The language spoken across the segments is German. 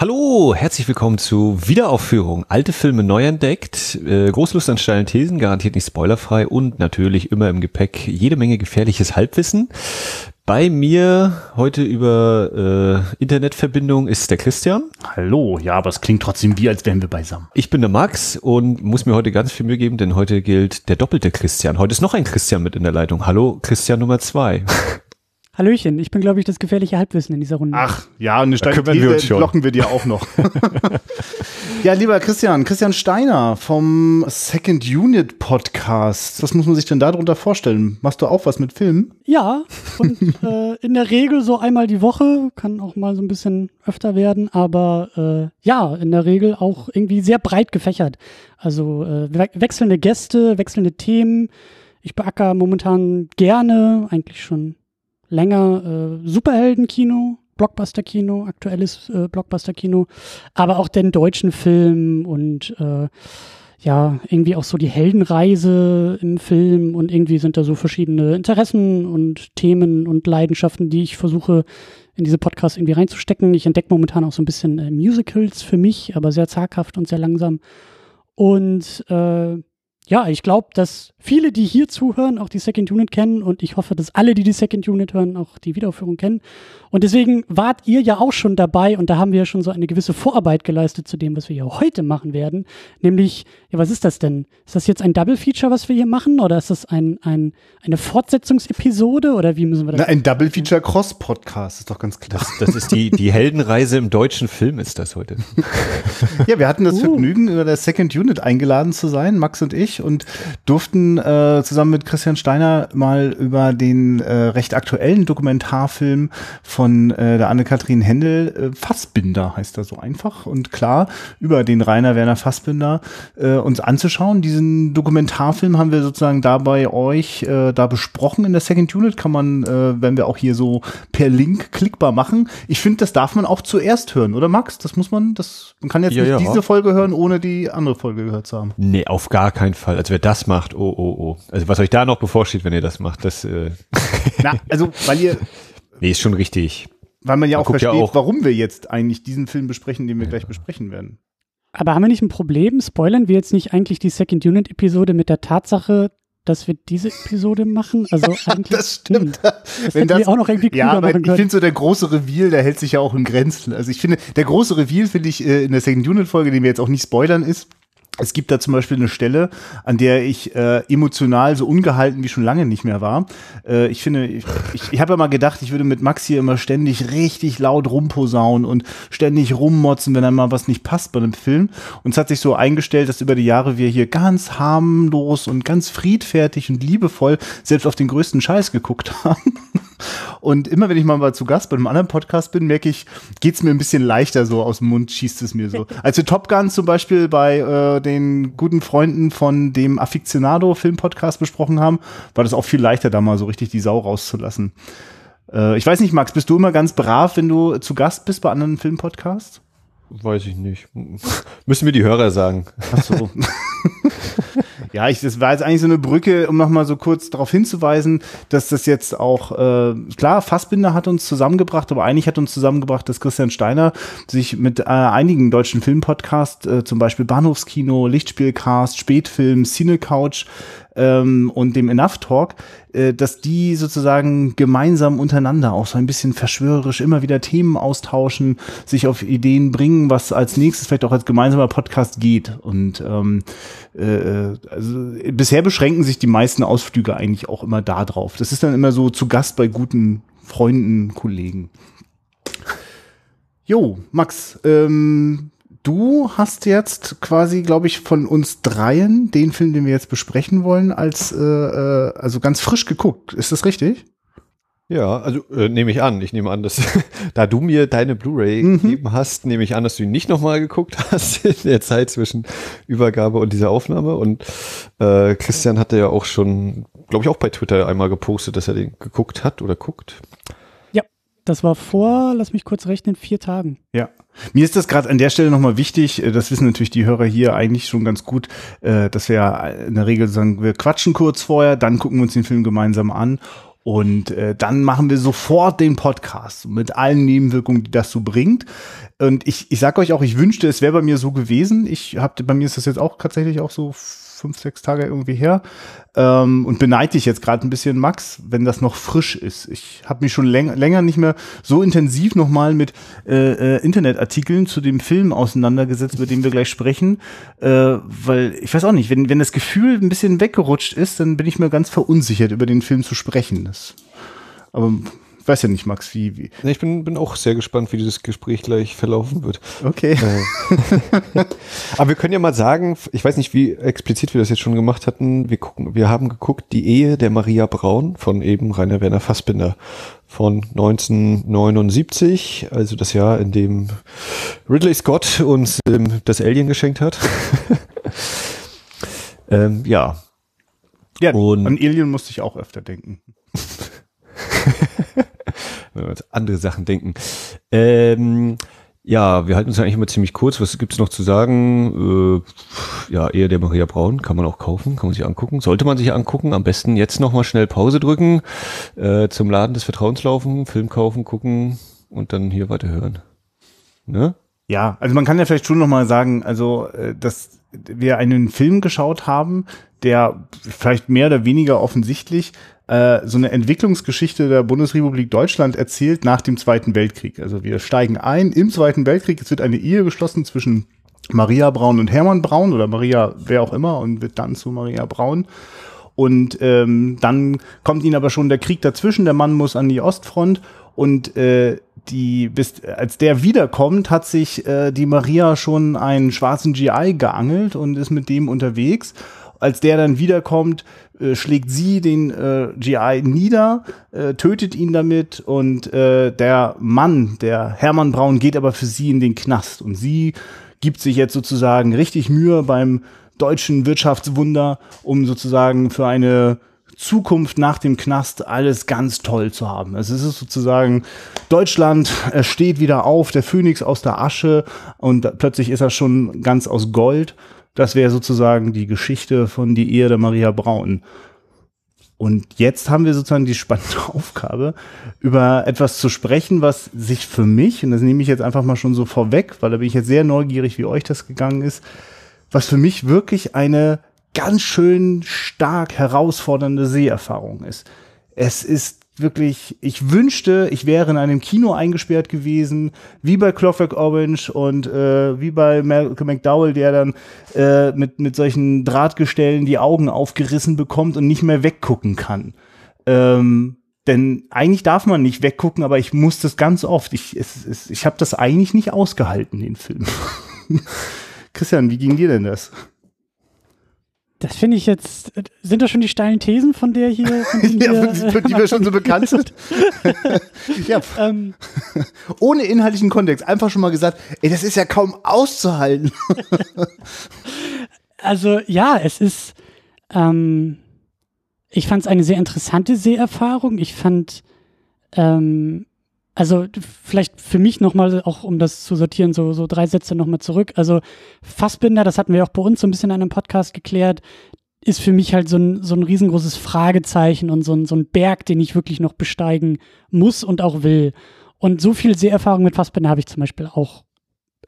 Hallo, herzlich willkommen zu Wiederaufführung. Alte Filme neu entdeckt, äh, große Lust an steilen Thesen, garantiert nicht spoilerfrei und natürlich immer im Gepäck jede Menge gefährliches Halbwissen. Bei mir heute über äh, Internetverbindung ist der Christian. Hallo, ja, aber es klingt trotzdem wie, als wären wir beisammen. Ich bin der Max und muss mir heute ganz viel Mühe geben, denn heute gilt der doppelte Christian. Heute ist noch ein Christian mit in der Leitung. Hallo, Christian Nummer zwei. Hallöchen, ich bin, glaube ich, das gefährliche Halbwissen in dieser Runde. Ach, ja, eine steile These blocken wir dir auch noch. ja, lieber Christian, Christian Steiner vom Second Unit Podcast. Was muss man sich denn darunter vorstellen? Machst du auch was mit Filmen? Ja, und äh, in der Regel so einmal die Woche, kann auch mal so ein bisschen öfter werden, aber äh, ja, in der Regel auch irgendwie sehr breit gefächert. Also äh, wechselnde Gäste, wechselnde Themen. Ich beacker momentan gerne, eigentlich schon länger äh, Superheldenkino, Blockbuster-Kino, aktuelles äh, Blockbuster-Kino, aber auch den deutschen Film und äh, ja, irgendwie auch so die Heldenreise im Film und irgendwie sind da so verschiedene Interessen und Themen und Leidenschaften, die ich versuche in diese Podcasts irgendwie reinzustecken. Ich entdecke momentan auch so ein bisschen äh, Musicals für mich, aber sehr zaghaft und sehr langsam. Und äh, ja, ich glaube, dass viele, die hier zuhören, auch die Second Unit kennen und ich hoffe, dass alle, die die Second Unit hören, auch die Wiederaufführung kennen. Und deswegen wart ihr ja auch schon dabei und da haben wir ja schon so eine gewisse Vorarbeit geleistet zu dem, was wir hier heute machen werden. Nämlich, ja, was ist das denn? Ist das jetzt ein Double Feature, was wir hier machen oder ist das ein, ein, eine Fortsetzungsepisode oder wie müssen wir das? Na, ein Double Feature Cross Podcast, ist doch ganz klar. Das, das ist die, die Heldenreise im deutschen Film ist das heute. ja, wir hatten das uh. Vergnügen, über der Second Unit eingeladen zu sein, Max und ich und durften äh, zusammen mit Christian Steiner mal über den äh, recht aktuellen Dokumentarfilm von äh, der Anne-Kathrin Händel, äh, Fassbinder heißt er so einfach und klar, über den Rainer Werner Fassbinder äh, uns anzuschauen. Diesen Dokumentarfilm haben wir sozusagen da bei euch äh, da besprochen in der Second Unit, kann man, äh, wenn wir auch hier so per Link klickbar machen. Ich finde, das darf man auch zuerst hören, oder Max? Das muss man, das, man kann jetzt ja, nicht ja. diese Folge hören, ohne die andere Folge gehört zu haben. Nee, auf gar keinen Fall. Also wer das macht, oh, oh, oh. Also was euch da noch bevorsteht, wenn ihr das macht, das. Äh Na, also weil ihr. Nee, ist schon richtig. Weil man ja man auch versteht, ja auch, warum wir jetzt eigentlich diesen Film besprechen, den wir ja. gleich besprechen werden. Aber haben wir nicht ein Problem? Spoilern wir jetzt nicht eigentlich die Second Unit Episode mit der Tatsache, dass wir diese Episode machen. Also ja, eigentlich, das stimmt. Hm, das Wenn das, auch noch irgendwie ja, aber ich finde so der große Reveal, der hält sich ja auch in Grenzen. Also ich finde, der große Reveal finde ich äh, in der Second Unit Folge, den wir jetzt auch nicht spoilern, ist, es gibt da zum Beispiel eine Stelle, an der ich äh, emotional so ungehalten wie schon lange nicht mehr war. Äh, ich finde, ich, ich, ich habe ja mal gedacht, ich würde mit Max hier immer ständig richtig laut rumposaunen und ständig rummotzen, wenn dann mal was nicht passt bei einem Film. Und es hat sich so eingestellt, dass über die Jahre wir hier ganz harmlos und ganz friedfertig und liebevoll selbst auf den größten Scheiß geguckt haben. Und immer wenn ich mal zu Gast bei einem anderen Podcast bin, merke ich, geht's mir ein bisschen leichter so aus dem Mund, schießt es mir so. Als wir Top Gun zum Beispiel bei äh, den guten Freunden von dem Aficionado Film-Podcast besprochen haben, war das auch viel leichter, da mal so richtig die Sau rauszulassen. Äh, ich weiß nicht, Max, bist du immer ganz brav, wenn du zu Gast bist bei anderen Filmpodcasts? Weiß ich nicht. Müssen mir die Hörer sagen. Ach so. ja, ich, das war jetzt eigentlich so eine Brücke, um nochmal so kurz darauf hinzuweisen, dass das jetzt auch, äh, klar, Fassbinder hat uns zusammengebracht, aber eigentlich hat uns zusammengebracht, dass Christian Steiner sich mit äh, einigen deutschen Filmpodcasts, äh, zum Beispiel Bahnhofskino, Lichtspielcast, Spätfilm, Cinecouch, ähm, und dem Enough Talk, äh, dass die sozusagen gemeinsam untereinander auch so ein bisschen verschwörerisch immer wieder Themen austauschen, sich auf Ideen bringen, was als nächstes vielleicht auch als gemeinsamer Podcast geht. Und ähm, äh, also bisher beschränken sich die meisten Ausflüge eigentlich auch immer da drauf. Das ist dann immer so zu Gast bei guten Freunden, Kollegen. Jo, Max, ähm, du hast jetzt quasi, glaube ich, von uns dreien den Film, den wir jetzt besprechen wollen, als äh, äh, also ganz frisch geguckt. Ist das richtig? Ja, also äh, nehme ich an. Ich nehme an, dass da du mir deine Blu-ray mhm. gegeben hast, nehme ich an, dass du ihn nicht nochmal geguckt hast in der Zeit zwischen Übergabe und dieser Aufnahme. Und äh, Christian hatte ja auch schon, glaube ich, auch bei Twitter einmal gepostet, dass er den geguckt hat oder guckt. Das war vor, lass mich kurz rechnen, vier Tagen. Ja. Mir ist das gerade an der Stelle nochmal wichtig, äh, das wissen natürlich die Hörer hier eigentlich schon ganz gut, äh, dass wir ja in der Regel sagen, wir quatschen kurz vorher, dann gucken wir uns den Film gemeinsam an Und äh, dann machen wir sofort den Podcast mit allen Nebenwirkungen, die das so bringt. Und ich, ich sag euch auch, ich wünschte, es wäre bei mir so gewesen. Ich habe bei mir ist das jetzt auch tatsächlich auch so fünf, sechs Tage irgendwie her. Ähm, und beneide ich jetzt gerade ein bisschen Max, wenn das noch frisch ist. Ich habe mich schon länger, länger nicht mehr so intensiv nochmal mit äh, äh, Internetartikeln zu dem Film auseinandergesetzt, über den wir gleich sprechen. Äh, weil ich weiß auch nicht, wenn, wenn das Gefühl ein bisschen weggerutscht ist, dann bin ich mir ganz verunsichert, über den Film zu sprechen. Das, aber weiß ja nicht, Max, wie. wie. Ich bin, bin auch sehr gespannt, wie dieses Gespräch gleich verlaufen wird. Okay. Äh. Aber wir können ja mal sagen, ich weiß nicht, wie explizit wir das jetzt schon gemacht hatten. Wir gucken, wir haben geguckt, die Ehe der Maria Braun von eben Rainer Werner Fassbinder von 1979, also das Jahr, in dem Ridley Scott uns ähm, das Alien geschenkt hat. ähm, ja. Ja, und an Alien musste ich auch öfter denken. andere Sachen denken. Ähm, ja, wir halten uns eigentlich immer ziemlich kurz. Was gibt's noch zu sagen? Äh, ja, eher der Maria Braun kann man auch kaufen, kann man sich angucken. Sollte man sich angucken. Am besten jetzt nochmal schnell Pause drücken, äh, zum Laden des Vertrauens laufen, Film kaufen, gucken und dann hier weiterhören. Ne? Ja, also man kann ja vielleicht schon nochmal sagen, also äh, dass wir einen Film geschaut haben, der vielleicht mehr oder weniger offensichtlich äh, so eine Entwicklungsgeschichte der Bundesrepublik Deutschland erzählt nach dem Zweiten Weltkrieg. Also wir steigen ein im Zweiten Weltkrieg. Es wird eine Ehe geschlossen zwischen Maria Braun und Hermann Braun oder Maria wer auch immer und wird dann zu Maria Braun. Und ähm, dann kommt ihnen aber schon der Krieg dazwischen. Der Mann muss an die Ostfront und äh, die bis als der wiederkommt, hat sich äh, die Maria schon einen schwarzen GI geangelt und ist mit dem unterwegs. Als der dann wiederkommt, äh, schlägt sie den äh, GI nieder, äh, tötet ihn damit und äh, der Mann, der Hermann Braun, geht aber für sie in den Knast und sie gibt sich jetzt sozusagen richtig Mühe beim deutschen Wirtschaftswunder, um sozusagen für eine Zukunft nach dem Knast alles ganz toll zu haben. Es ist sozusagen Deutschland steht wieder auf, der Phönix aus der Asche und plötzlich ist er schon ganz aus Gold das wäre sozusagen die Geschichte von die Ehe der Maria Braun. Und jetzt haben wir sozusagen die spannende Aufgabe, über etwas zu sprechen, was sich für mich, und das nehme ich jetzt einfach mal schon so vorweg, weil da bin ich jetzt sehr neugierig, wie euch das gegangen ist, was für mich wirklich eine ganz schön stark herausfordernde Seherfahrung ist. Es ist wirklich, ich wünschte, ich wäre in einem Kino eingesperrt gewesen, wie bei Clockwork Orange und äh, wie bei Malcolm McDowell, der dann äh, mit, mit solchen Drahtgestellen die Augen aufgerissen bekommt und nicht mehr weggucken kann. Ähm, denn eigentlich darf man nicht weggucken, aber ich muss das ganz oft. Ich, es, es, ich habe das eigentlich nicht ausgehalten, den Film. Christian, wie ging dir denn das? Das finde ich jetzt, sind das schon die steilen Thesen von der hier? Von ja, die, die wir schon so bekannt sind. ja. Ähm. Ohne inhaltlichen Kontext, einfach schon mal gesagt, ey, das ist ja kaum auszuhalten. also ja, es ist, ähm, ich fand es eine sehr interessante Seherfahrung. Ich fand, ähm, also vielleicht für mich nochmal, auch um das zu sortieren, so, so drei Sätze nochmal zurück. Also Fassbinder, das hatten wir auch bei uns so ein bisschen in einem Podcast geklärt, ist für mich halt so ein, so ein riesengroßes Fragezeichen und so ein, so ein Berg, den ich wirklich noch besteigen muss und auch will. Und so viel Seherfahrung mit Fassbinder habe ich zum Beispiel auch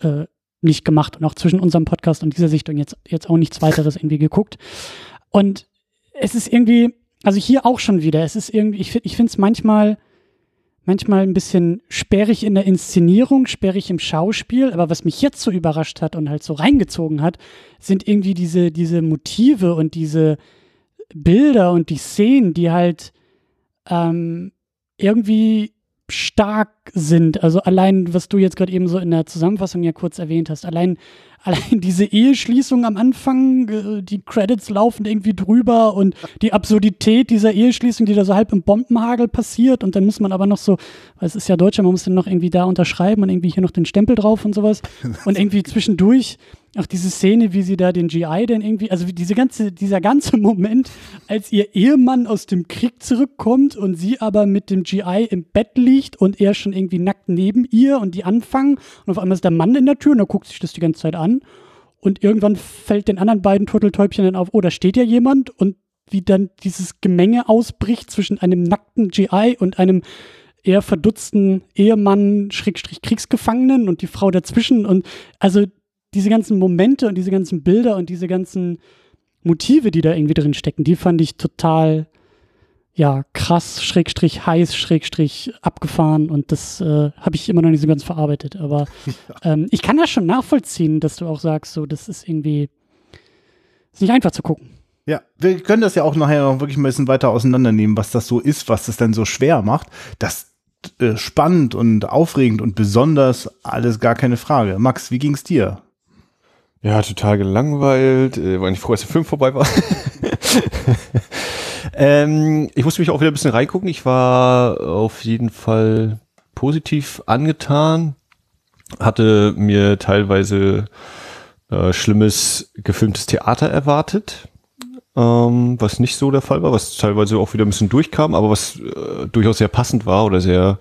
äh, nicht gemacht und auch zwischen unserem Podcast und dieser Sichtung jetzt, jetzt auch nichts weiteres irgendwie geguckt. Und es ist irgendwie, also hier auch schon wieder, es ist irgendwie, ich, ich finde es manchmal manchmal ein bisschen sperrig in der Inszenierung, sperrig im Schauspiel, aber was mich jetzt so überrascht hat und halt so reingezogen hat, sind irgendwie diese, diese Motive und diese Bilder und die Szenen, die halt ähm, irgendwie stark sind. Also allein, was du jetzt gerade eben so in der Zusammenfassung ja kurz erwähnt hast, allein allein diese Eheschließung am Anfang, äh, die Credits laufen irgendwie drüber und die Absurdität dieser Eheschließung, die da so halb im Bombenhagel passiert und dann muss man aber noch so, weil es ist ja Deutscher, man muss dann noch irgendwie da unterschreiben und irgendwie hier noch den Stempel drauf und sowas und irgendwie zwischendurch auch diese Szene, wie sie da den GI denn irgendwie, also diese ganze, dieser ganze Moment, als ihr Ehemann aus dem Krieg zurückkommt und sie aber mit dem GI im Bett liegt und er schon irgendwie nackt neben ihr und die anfangen und auf einmal ist der Mann in der Tür und er guckt sich das die ganze Zeit an und irgendwann fällt den anderen beiden Turteltäubchen dann auf, oh, da steht ja jemand und wie dann dieses Gemenge ausbricht zwischen einem nackten GI und einem eher verdutzten Ehemann, Schrägstrich Kriegsgefangenen und die Frau dazwischen und also diese ganzen Momente und diese ganzen Bilder und diese ganzen Motive, die da irgendwie drin stecken, die fand ich total ja, krass, Schrägstrich heiß, Schrägstrich abgefahren und das äh, habe ich immer noch nicht so ganz verarbeitet. Aber ähm, ich kann das schon nachvollziehen, dass du auch sagst, so, das ist irgendwie ist nicht einfach zu gucken. Ja, wir können das ja auch nachher noch wirklich ein bisschen weiter auseinandernehmen, was das so ist, was das dann so schwer macht. Das äh, spannend und aufregend und besonders alles gar keine Frage. Max, wie ging's dir? Ja, total gelangweilt. Äh, war nicht froh, als der Film vorbei war. ähm, ich musste mich auch wieder ein bisschen reingucken. Ich war auf jeden Fall positiv angetan. Hatte mir teilweise äh, schlimmes gefilmtes Theater erwartet. Ähm, was nicht so der Fall war, was teilweise auch wieder ein bisschen durchkam, aber was äh, durchaus sehr passend war oder sehr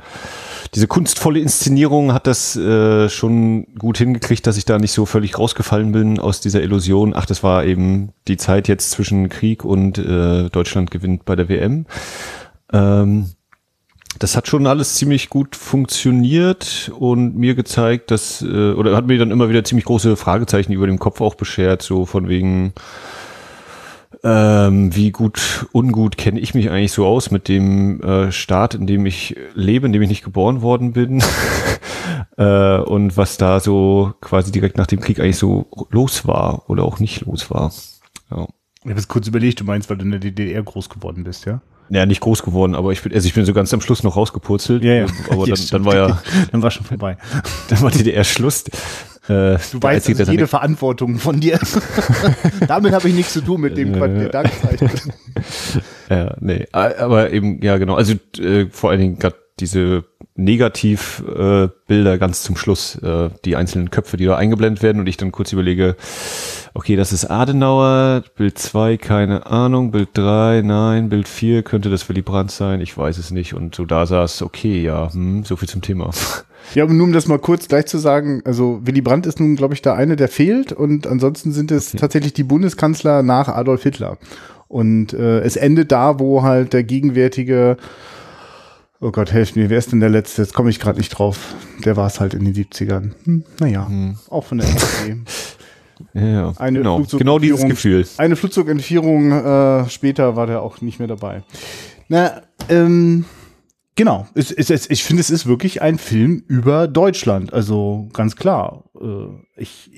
diese kunstvolle Inszenierung hat das äh, schon gut hingekriegt, dass ich da nicht so völlig rausgefallen bin aus dieser Illusion. Ach, das war eben die Zeit jetzt zwischen Krieg und äh, Deutschland gewinnt bei der WM. Ähm, das hat schon alles ziemlich gut funktioniert und mir gezeigt, dass, äh, oder hat mir dann immer wieder ziemlich große Fragezeichen über dem Kopf auch beschert, so von wegen, ähm, wie gut, ungut kenne ich mich eigentlich so aus mit dem äh, Staat, in dem ich lebe, in dem ich nicht geboren worden bin. äh, und was da so quasi direkt nach dem Krieg eigentlich so los war oder auch nicht los war. Ja. Ich habe jetzt kurz überlegt, du meinst, weil du in der DDR groß geworden bist, ja? Ja, nicht groß geworden, aber ich bin, also ich bin so ganz am Schluss noch rausgepurzelt. Ja, ja. Aber dann, dann war ja, dann war schon vorbei. Dann war DDR Schluss. Äh, du weißt, das ist jede Verantwortung von dir. Damit habe ich nichts zu tun mit dem Dankzeichen. ja, nee, aber eben, ja genau, also äh, vor allen Dingen gerade diese Negativbilder äh, ganz zum Schluss, äh, die einzelnen Köpfe, die da eingeblendet werden und ich dann kurz überlege, okay, das ist Adenauer, Bild 2, keine Ahnung, Bild 3, nein, Bild 4, könnte das Willy Brandt sein, ich weiß es nicht und so da saß, okay, ja, hm, so viel zum Thema. Ja, aber nur um das mal kurz gleich zu sagen, also Willy Brandt ist nun, glaube ich, der eine, der fehlt und ansonsten sind es okay. tatsächlich die Bundeskanzler nach Adolf Hitler. Und äh, es endet da, wo halt der gegenwärtige, oh Gott, helft mir, wer ist denn der Letzte? Jetzt komme ich gerade nicht drauf. Der war es halt in den 70ern. Hm, naja, hm. auch von der SPD. ja, eine genau, genau dieses Gefühl. Eine Flugzeugentführung äh, später war der auch nicht mehr dabei. Na, ähm, Genau, es, es, es, ich finde, es ist wirklich ein Film über Deutschland. Also ganz klar. Äh, ich,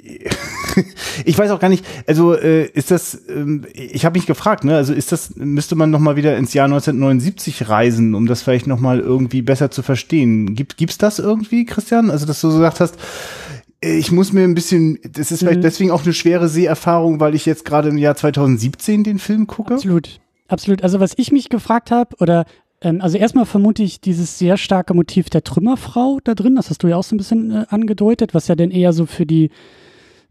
ich weiß auch gar nicht, also äh, ist das, äh, ich habe mich gefragt, ne, also ist das, müsste man nochmal wieder ins Jahr 1979 reisen, um das vielleicht nochmal irgendwie besser zu verstehen. Gibt, gibt's das irgendwie, Christian? Also, dass du so gesagt hast, ich muss mir ein bisschen, das ist vielleicht mhm. deswegen auch eine schwere Seherfahrung, weil ich jetzt gerade im Jahr 2017 den Film gucke. Absolut. Absolut. Also was ich mich gefragt habe, oder ähm, also erstmal vermute ich dieses sehr starke Motiv der Trümmerfrau da drin, das hast du ja auch so ein bisschen äh, angedeutet, was ja dann eher so für die,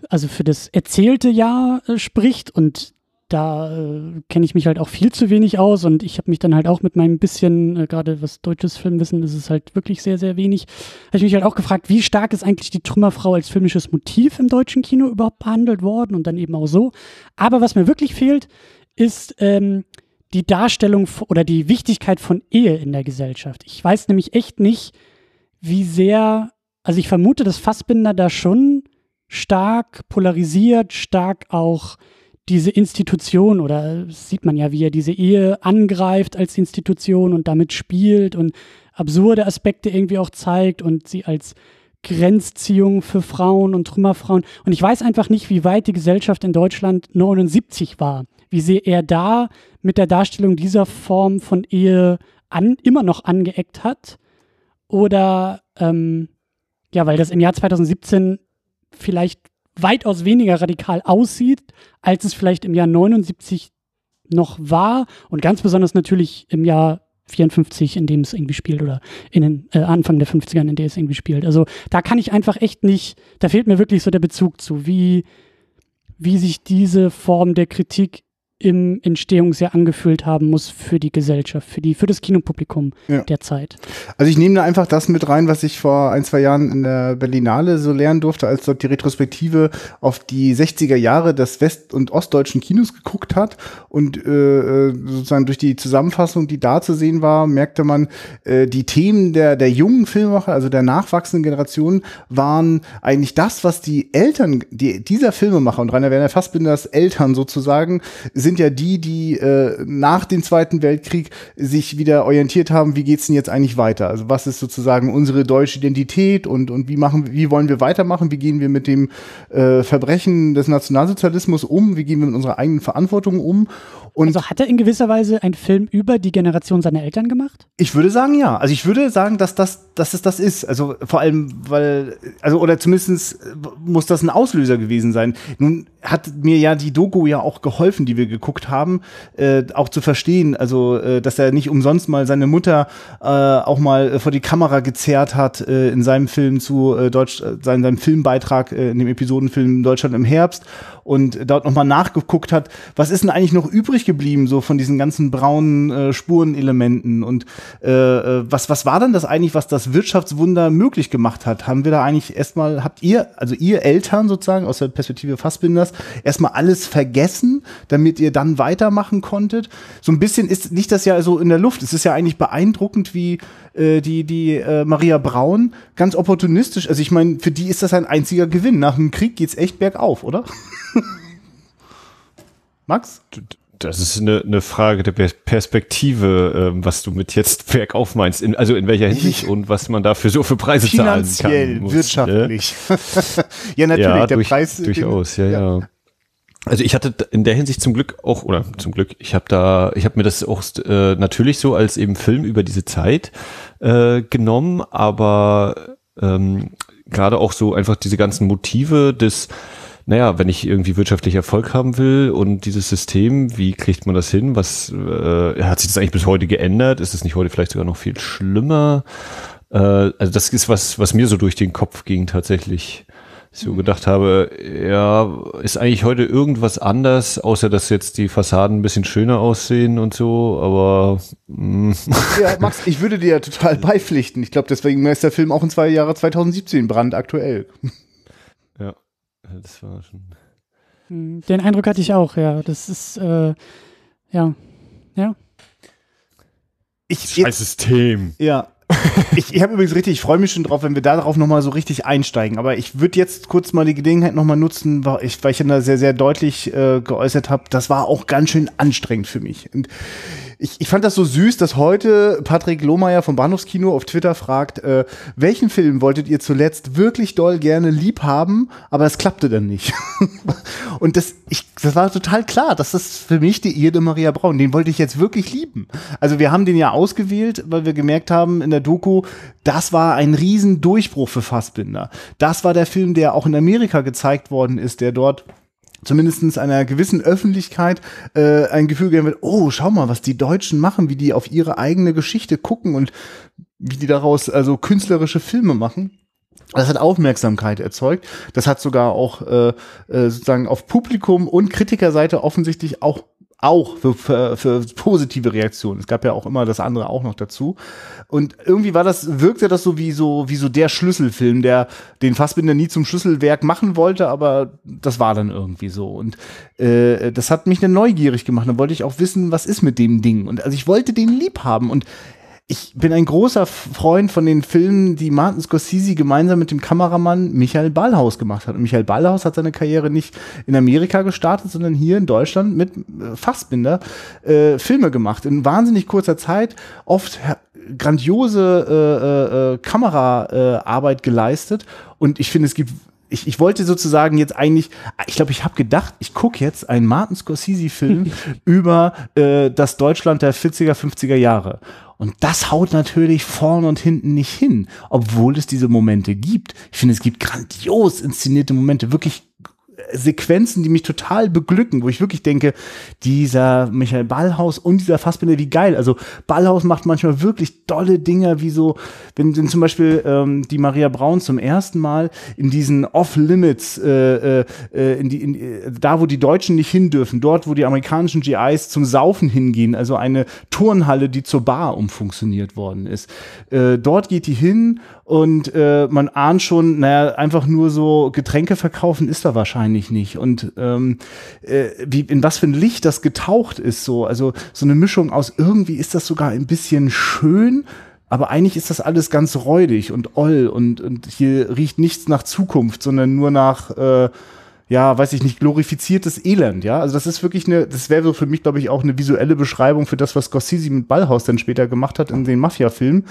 also für das erzählte Jahr äh, spricht. Und da äh, kenne ich mich halt auch viel zu wenig aus. Und ich habe mich dann halt auch mit meinem bisschen, äh, gerade was deutsches Filmwissen ist es halt wirklich sehr, sehr wenig, habe ich mich halt auch gefragt, wie stark ist eigentlich die Trümmerfrau als filmisches Motiv im deutschen Kino überhaupt behandelt worden? Und dann eben auch so. Aber was mir wirklich fehlt, ist ähm, die Darstellung oder die Wichtigkeit von Ehe in der Gesellschaft. Ich weiß nämlich echt nicht, wie sehr, also ich vermute, dass Fassbinder da schon stark polarisiert, stark auch diese Institution oder sieht man ja, wie er diese Ehe angreift als Institution und damit spielt und absurde Aspekte irgendwie auch zeigt und sie als Grenzziehung für Frauen und Trümmerfrauen. Und ich weiß einfach nicht, wie weit die Gesellschaft in Deutschland 79 war wie sehr er da mit der Darstellung dieser Form von Ehe an, immer noch angeeckt hat. Oder ähm, ja, weil das im Jahr 2017 vielleicht weitaus weniger radikal aussieht, als es vielleicht im Jahr 79 noch war und ganz besonders natürlich im Jahr 54, in dem es irgendwie spielt oder in den äh, Anfang der 50ern, in der es irgendwie spielt. Also da kann ich einfach echt nicht, da fehlt mir wirklich so der Bezug zu, wie, wie sich diese Form der Kritik im Entstehungsjahr angefühlt haben muss für die Gesellschaft, für, die, für das Kinopublikum Ja. der Zeit. Also ich nehme da einfach das mit rein, was ich vor ein, zwei Jahren in der Berlinale so lernen durfte, als dort die Retrospektive auf die 60er Jahre des west- und ostdeutschen Kinos geguckt hat und äh, äh, sozusagen durch die Zusammenfassung, die da zu sehen war, merkte man, äh, die Themen der, der jungen Filmemacher, also der nachwachsenden Generation, waren eigentlich das, was die Eltern die, dieser Filmemacher und Rainer Werner Fassbinders Eltern sozusagen, sind ja die, die äh, nach dem Zweiten Weltkrieg sich wieder orientiert haben, wie geht's denn jetzt eigentlich weiter? Also was ist sozusagen unsere deutsche Identität und, und wie machen, wie wollen wir weitermachen? Wie gehen wir mit dem äh, Verbrechen des Nationalsozialismus um? Wie gehen wir mit unserer eigenen Verantwortung um? Und Also hat er in gewisser Weise einen Film über die Generation seiner Eltern gemacht? ich würde sagen, ja. Also ich würde sagen, dass das, dass es das ist. Also vor allem, weil, also oder zumindest muss das ein Auslöser gewesen sein. Nun hat mir ja die Doku ja auch geholfen, die wir geguckt haben, äh, auch zu verstehen, also äh, dass er nicht umsonst mal seine Mutter äh, auch mal äh, vor die Kamera gezerrt hat äh, in seinem Film zu äh, Deutsch, äh, seinem, seinem Filmbeitrag äh, in dem Episodenfilm Deutschland im Herbst und dort nochmal nachgeguckt hat, was ist denn eigentlich noch übrig geblieben, so von diesen ganzen braunen äh, Spurenelementen und äh, äh, was, was war denn das eigentlich, was das Wirtschaftswunder möglich gemacht hat? Haben wir da eigentlich erstmal, habt ihr, also ihr Eltern sozusagen aus der Perspektive Fassbinders, erstmal alles vergessen, damit ihr dann weitermachen konntet? So ein bisschen ist, liegt das ja so in der Luft. Es ist ja eigentlich beeindruckend, wie äh, die, die äh, Maria Braun ganz opportunistisch, also ich meine, für die ist das ein einziger Gewinn. Nach dem Krieg geht's echt bergauf, oder? Max? Das ist eine, eine Frage der Pers- Perspektive, ähm, was du mit jetzt bergauf meinst. In, also in welcher Hinsicht und was man dafür so für Preise zahlen Finanziell, kann. muss, wirtschaftlich. ja, natürlich, ja, der durch, Preis. den- durchaus, ja, ja. Also ich hatte in der Hinsicht zum Glück auch, oder zum Glück, ich habe da, ich habe mir das auch äh, natürlich so als eben Film über diese Zeit äh, genommen, aber ähm, gerade auch so einfach diese ganzen Motive des, naja, wenn ich irgendwie wirtschaftlich Erfolg haben will und dieses System, wie kriegt man das hin? Was äh, hat sich das eigentlich bis heute geändert? Ist es nicht heute vielleicht sogar noch viel schlimmer? Äh, also das ist was, was mir so durch den Kopf ging tatsächlich. Ich so gedacht habe, ja, ist eigentlich heute irgendwas anders, außer dass jetzt die Fassaden ein bisschen schöner aussehen und so, aber mh, Ja, Max, ich würde dir ja total beipflichten. Ich glaube, deswegen ist der Film auch in zwei Jahre 2017 brandaktuell. Das war schon. Hm, Den Eindruck hatte ich auch, ja. Das ist, äh, ja. Ja. Ich, Scheiß System. Ja. ich ich habe übrigens richtig, ich freue mich schon drauf, wenn wir darauf nochmal so richtig einsteigen. Aber ich würde jetzt kurz mal die Gelegenheit nochmal nutzen, weil ich, weil ich da sehr, sehr deutlich äh, geäußert habe, das war auch ganz schön anstrengend für mich. Und ich, ich fand das so süß, dass heute Patrick Lohmeier vom Bahnhofskino auf Twitter fragt, äh, welchen Film wolltet ihr zuletzt wirklich doll gerne lieb haben, aber es klappte dann nicht. Und das, ich, das war total klar, das ist für mich die Irde Maria Braun. Den wollte ich jetzt wirklich lieben. Also wir haben den ja ausgewählt, weil wir gemerkt haben in der Doku, das war ein riesen Durchbruch für Fassbinder. Das war der Film, der auch in Amerika gezeigt worden ist, der dort zumindestens einer gewissen Öffentlichkeit äh, ein Gefühl gegeben wird, oh, schau mal, was die Deutschen machen, wie die auf ihre eigene Geschichte gucken und wie die daraus also künstlerische Filme machen. Das hat Aufmerksamkeit erzeugt. Das hat sogar auch äh, äh, sozusagen auf Publikum und Kritikerseite offensichtlich auch auch für, für, für positive Reaktionen. Es gab ja auch immer das andere auch noch dazu. Und irgendwie war das, wirkte das so wie so, wie so der Schlüsselfilm, der den Fassbinder nie zum Schlüsselwerk machen wollte, aber das war dann irgendwie so. Und äh, das hat mich dann neugierig gemacht. Dann wollte ich auch wissen, was ist mit dem Ding. Und also ich wollte den lieb haben. Und ich bin ein großer Freund von den Filmen, die Martin Scorsese gemeinsam mit dem Kameramann Michael Ballhaus gemacht hat. Und Michael Ballhaus hat seine Karriere nicht in Amerika gestartet, sondern hier in Deutschland mit äh, Fassbinder äh, Filme gemacht. In wahnsinnig kurzer Zeit, oft grandiose äh, äh, Kameraarbeit äh, geleistet. Und ich finde, es gibt ich, ich wollte sozusagen jetzt eigentlich, ich glaube, ich habe gedacht, ich gucke jetzt einen Martin Scorsese-Film über äh, das Deutschland der 40er, 50er Jahre. Und das haut natürlich vorne und hinten nicht hin, obwohl es diese Momente gibt. Ich finde, es gibt grandios inszenierte Momente, wirklich Sequenzen, die mich total beglücken, wo ich wirklich denke, dieser Michael Ballhaus und dieser Fassbinder, wie geil. Also Ballhaus macht manchmal wirklich tolle Dinge, wie so, wenn, wenn zum Beispiel ähm, die Maria Braun zum ersten Mal in diesen Off-Limits, äh, äh in die, in, äh, da wo die Deutschen nicht hin dürfen, dort wo die amerikanischen GIs zum Saufen hingehen, also eine Turnhalle, die zur Bar umfunktioniert worden ist. Äh, dort geht die hin und äh, man ahnt schon, naja, einfach nur so Getränke verkaufen ist da wahrscheinlich nicht. Und ähm, äh, wie, in was für ein Licht das getaucht ist, so. Also so eine Mischung aus irgendwie ist das sogar ein bisschen schön, aber eigentlich ist das alles ganz räudig und oll und, und hier riecht nichts nach Zukunft, sondern nur nach äh, ja, weiß ich nicht, glorifiziertes Elend, ja. Also das ist wirklich eine, das wäre so für mich, glaube ich, auch eine visuelle Beschreibung für das, was Scorsese mit Ballhaus dann später gemacht hat in den Mafia-Filmen.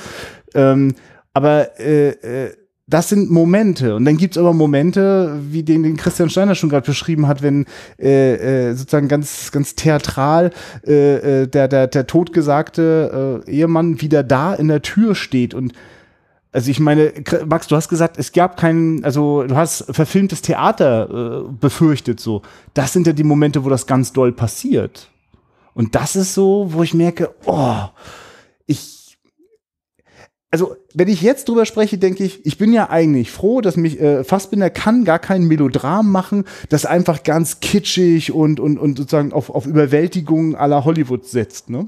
Ähm, aber äh, äh, das sind Momente. Und dann gibt's aber Momente, wie den, den Christian Steiner schon gerade beschrieben hat, wenn äh, äh, sozusagen ganz, ganz theatral äh, äh, der, der, der totgesagte äh, Ehemann wieder da in der Tür steht und also ich meine, Max, du hast gesagt, es gab keinen, also du hast verfilmtes Theater äh, befürchtet so. Das sind ja die Momente, wo das ganz doll passiert. Und das ist so, wo ich merke, oh, ich also wenn ich jetzt drüber spreche, denke ich, ich bin ja eigentlich froh, dass mich äh, Fassbinder kann gar kein Melodram machen, das einfach ganz kitschig und und und sozusagen auf auf Überwältigung aller Hollywood setzt, ne?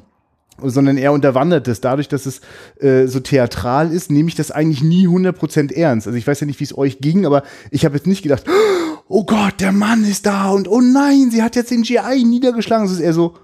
sondern er unterwandert es. Dadurch, dass es äh, so theatral ist, nehme ich das eigentlich nie 100% ernst. Also ich weiß ja nicht, wie es euch ging, aber ich habe jetzt nicht gedacht, oh Gott, der Mann ist da und oh nein, sie hat jetzt den GI niedergeschlagen. Es ist eher so,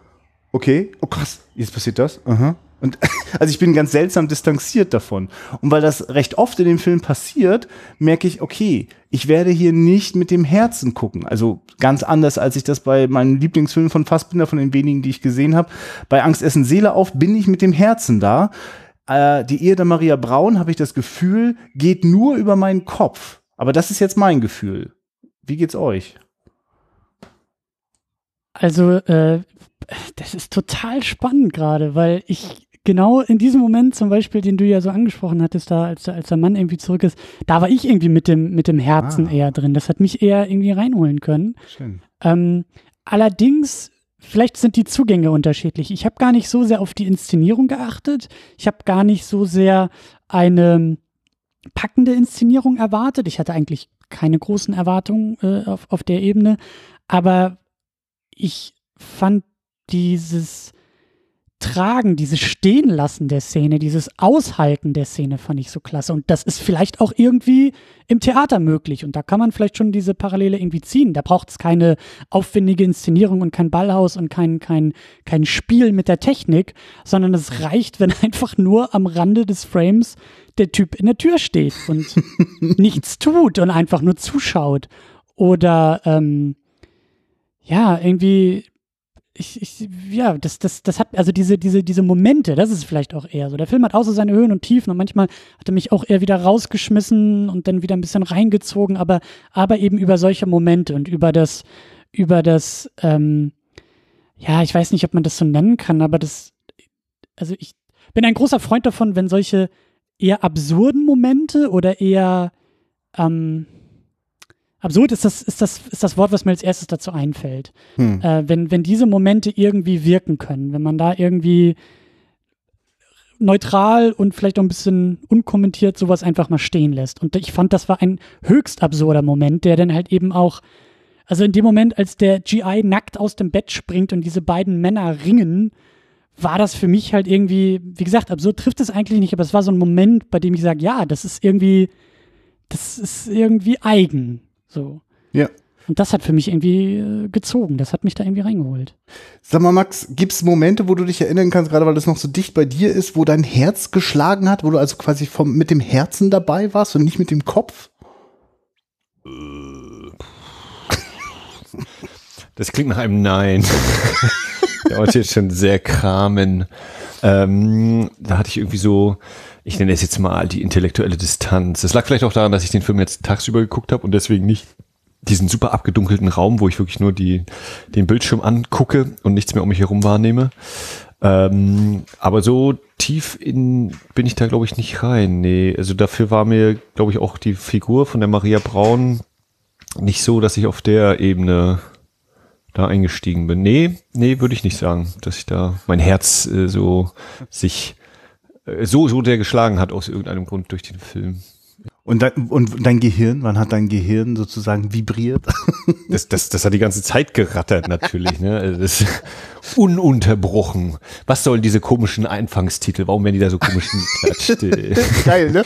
okay, oh krass, jetzt passiert das. Aha, und also ich bin ganz seltsam distanziert davon. Und weil das recht oft in dem Film passiert, merke ich, okay, ich werde hier nicht mit dem Herzen gucken. Also ganz anders, als ich das bei meinem Lieblingsfilm von Fassbinder, von den wenigen, die ich gesehen habe. Bei Angst essen Seele auf bin ich mit dem Herzen da. Äh, die Ehe der Maria Braun, habe ich das Gefühl, geht nur über meinen Kopf. Aber das ist jetzt mein Gefühl. Wie geht's euch? Also, äh, das ist total spannend gerade, weil ich genau in diesem Moment zum Beispiel, den du ja so angesprochen hattest, da als, als der Mann irgendwie zurück ist, da war ich irgendwie mit dem, mit dem Herzen ah. eher drin. Das hat mich eher irgendwie reinholen können. Schön. Ähm, allerdings, vielleicht sind die Zugänge unterschiedlich. Ich habe gar nicht so sehr auf die Inszenierung geachtet. Ich habe gar nicht so sehr eine packende Inszenierung erwartet. Ich hatte eigentlich keine großen Erwartungen äh, auf, auf der Ebene. Aber ich fand dieses Tragen, dieses Stehenlassen der Szene, dieses Aushalten der Szene fand ich so klasse. Und das ist vielleicht auch irgendwie im Theater möglich. Und da kann man vielleicht schon diese Parallele irgendwie ziehen. Da braucht es keine aufwendige Inszenierung und kein Ballhaus und kein, kein, kein Spiel mit der Technik, sondern es reicht, wenn einfach nur am Rande des Frames der Typ in der Tür steht und nichts tut und einfach nur zuschaut. Oder ähm, ja, irgendwie ich, ich, ja, das, das, das hat, also diese, diese, diese Momente, das ist vielleicht auch eher so. Der Film hat auch so seine Höhen und Tiefen und manchmal hat er mich auch eher wieder rausgeschmissen und dann wieder ein bisschen reingezogen, aber, aber eben über solche Momente und über das, über das, ähm, ja, ich weiß nicht, ob man das so nennen kann, aber das, also ich bin ein großer Freund davon, wenn solche eher absurden Momente oder eher, ähm, Absurd ist das, ist das, ist das Wort, was mir als erstes dazu einfällt. Hm. Äh, wenn, wenn diese Momente irgendwie wirken können, wenn man da irgendwie neutral und vielleicht auch ein bisschen unkommentiert sowas einfach mal stehen lässt. Und ich fand, das war ein höchst absurder Moment, der dann halt eben auch, also in dem Moment, als der GI nackt aus dem Bett springt und diese beiden Männer ringen, war das für mich halt irgendwie, wie gesagt, absurd trifft es eigentlich nicht, aber es war so ein Moment, bei dem ich sage, ja, das ist irgendwie, das ist irgendwie eigen. So. Ja. Und das hat für mich irgendwie äh, gezogen. Das hat mich da irgendwie reingeholt. Sag mal, Max, gibt es Momente, wo du dich erinnern kannst, gerade weil das noch so dicht bei dir ist, wo dein Herz geschlagen hat, wo du also quasi vom, mit dem Herzen dabei warst und nicht mit dem Kopf? Das klingt nach einem Nein. Der wollte jetzt schon sehr kramen. Ähm, da hatte ich irgendwie so, ich nenne es jetzt mal die intellektuelle Distanz. Das lag vielleicht auch daran, dass ich den Film jetzt tagsüber geguckt habe und deswegen nicht diesen super abgedunkelten Raum, wo ich wirklich nur die, den Bildschirm angucke und nichts mehr um mich herum wahrnehme. Ähm, aber so tief in bin ich da, glaube ich, nicht rein. Nee, also dafür war mir, glaube ich, auch die Figur von der Maria Braun nicht so, dass ich auf der Ebene da eingestiegen bin. Nee, nee, würde ich nicht sagen, dass ich da mein Herz äh, so sich äh, so, so der geschlagen hat aus irgendeinem Grund durch den Film. Und dein, und dein Gehirn, wann hat dein Gehirn sozusagen vibriert? Das, das, das hat die ganze Zeit gerattert natürlich, ne? Also Das ist ununterbrochen. Was sollen diese komischen Einfangstitel? Warum werden die da so komisch geklatscht? Geil, ne?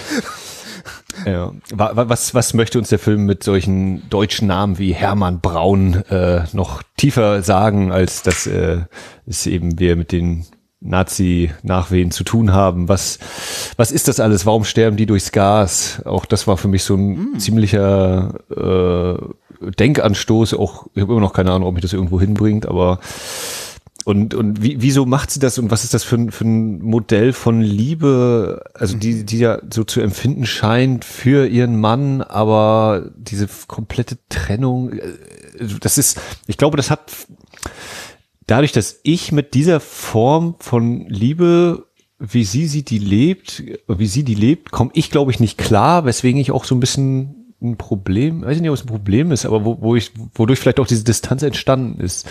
Ja. Wa- wa- Was, was möchte uns der Film mit solchen deutschen Namen wie Hermann Braun äh, noch tiefer sagen, als dass äh, es eben wir mit den Nazi-Nachwehen zu tun haben? Was, was ist das alles? Warum sterben die durchs Gas? Auch das war für mich so ein ziemlicher äh, Denkanstoß. Auch ich habe immer noch keine Ahnung, ob mich das irgendwo hinbringt, aber und, und wie, wieso macht sie das und was ist das für ein, für ein Modell von Liebe, also die, die ja so zu empfinden scheint für ihren Mann, aber diese komplette Trennung, äh, das ist, ich glaube, das hat dadurch, dass ich mit dieser Form von Liebe, wie sie sie die lebt, wie sie die lebt, komme ich, glaube ich, nicht klar, weswegen ich auch so ein bisschen ein Problem, weiß ich nicht, ob es ein Problem ist, aber wo, wo ich, wodurch vielleicht auch diese Distanz entstanden ist.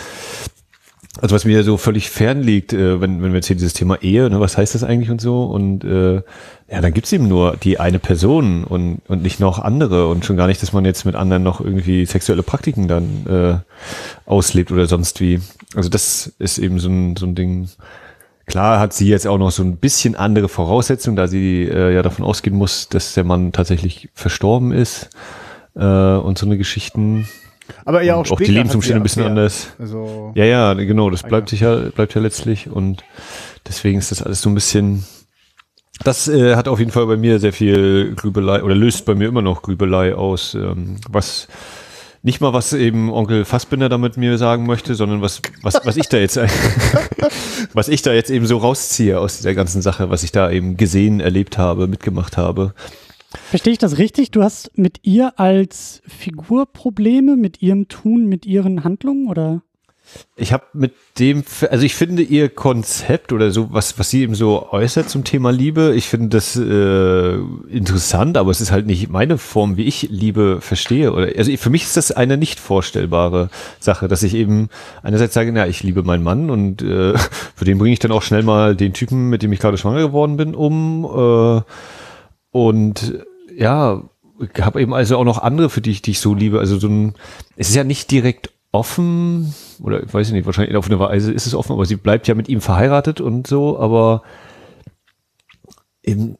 Also was mir so völlig fern liegt, äh, wenn, wenn wir jetzt hier dieses Thema Ehe, ne, was heißt das eigentlich und so? Und äh, ja, dann gibt's eben nur die eine Person und, und nicht noch andere und schon gar nicht, dass man jetzt mit anderen noch irgendwie sexuelle Praktiken dann äh, auslebt oder sonst wie. Also das ist eben so ein, so ein Ding. Klar hat sie jetzt auch noch so ein bisschen andere Voraussetzungen, da sie äh, ja davon ausgehen muss, dass der Mann tatsächlich verstorben ist äh, und so eine Geschichten. Aber ja, auch, auch die Lebensumstände ein bisschen ja- anders. Also, Ja, ja, genau, das bleibt sicher, bleibt ja letztlich und deswegen ist das alles so ein bisschen. Das äh, hat auf jeden Fall bei mir sehr viel Grübelei oder löst bei mir immer noch Grübelei aus, ähm, was nicht mal was eben Onkel Fassbinder damit mir sagen möchte, sondern was was was ich da jetzt was ich da jetzt eben so rausziehe aus dieser ganzen Sache, was ich da eben gesehen, erlebt habe, mitgemacht habe. Verstehe ich das richtig? Du hast mit ihr als Figur Probleme, mit ihrem Tun, mit ihren Handlungen oder? Ich habe mit dem, also ich finde ihr Konzept oder so, was, was sie eben so äußert zum Thema Liebe, ich finde das äh, interessant, aber es ist halt nicht meine Form, wie ich Liebe verstehe. Oder, also für mich ist das eine nicht vorstellbare Sache, dass ich eben einerseits sage, na, ich liebe meinen Mann und äh, für den bringe ich dann auch schnell mal den Typen, mit dem ich gerade schwanger geworden bin, um. Äh, und ja, ich habe eben also auch noch andere, für die ich, die ich so liebe. Also so ein, es ist ja nicht direkt offen, oder ich weiß nicht, wahrscheinlich auf eine Weise ist es offen, aber sie bleibt ja mit ihm verheiratet und so, aber eben.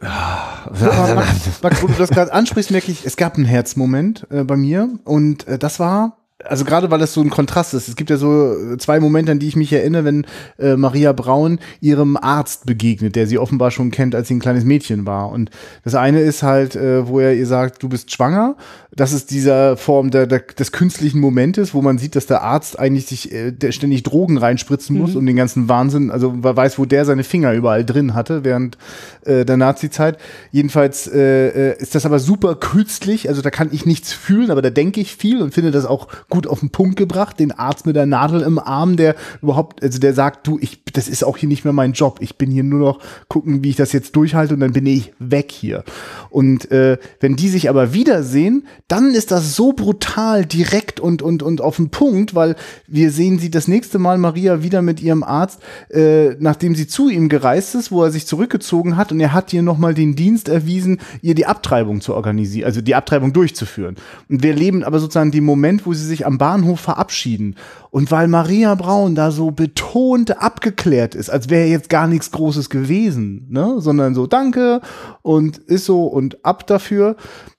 Aber Max, Max, wo du das gerade ansprichst, merke ich, es gab einen Herzmoment äh, bei mir und äh, das war, also gerade weil es so ein Kontrast ist. Es gibt ja so äh, zwei Momente, an die ich mich erinnere, wenn äh, Maria Braun ihrem Arzt begegnet, der sie offenbar schon kennt, als sie ein kleines Mädchen war. Und das eine ist halt, äh, wo er ihr sagt, du bist schwanger. Das ist dieser Form der, der, des künstlichen Momentes, wo man sieht, dass der Arzt eigentlich sich äh, der ständig Drogen reinspritzen muss und den ganzen Wahnsinn, also man weiß, wo der seine Finger überall drin hatte während äh, der Nazi-Zeit. Jedenfalls äh, äh, ist das aber super künstlich, also da kann ich nichts fühlen, aber da denke ich viel und finde das auch gut auf den Punkt gebracht. Den Arzt mit der Nadel im Arm, der überhaupt, also der sagt, du, ich, das ist auch hier nicht mehr mein Job. Ich bin hier nur noch gucken, wie ich das jetzt durchhalte und dann bin ich weg hier. Und äh, wenn die sich aber wiedersehen, dann ist das so brutal direkt und, und, und auf den Punkt, weil wir sehen sie das nächste Mal Maria wieder mit ihrem Arzt, äh, nachdem sie zu ihm gereist ist, wo er sich zurückgezogen hat und er hat ihr nochmal den Dienst erwiesen, ihr die Abtreibung zu organisieren, also die Abtreibung durchzuführen. Und wir leben aber sozusagen den Moment, wo sie sich am Bahnhof verabschieden. Und weil Maria Braun da so betont abgeklärt ist, als wäre jetzt gar nichts Großes gewesen, ne? sondern so Danke und ist so und ab dafür,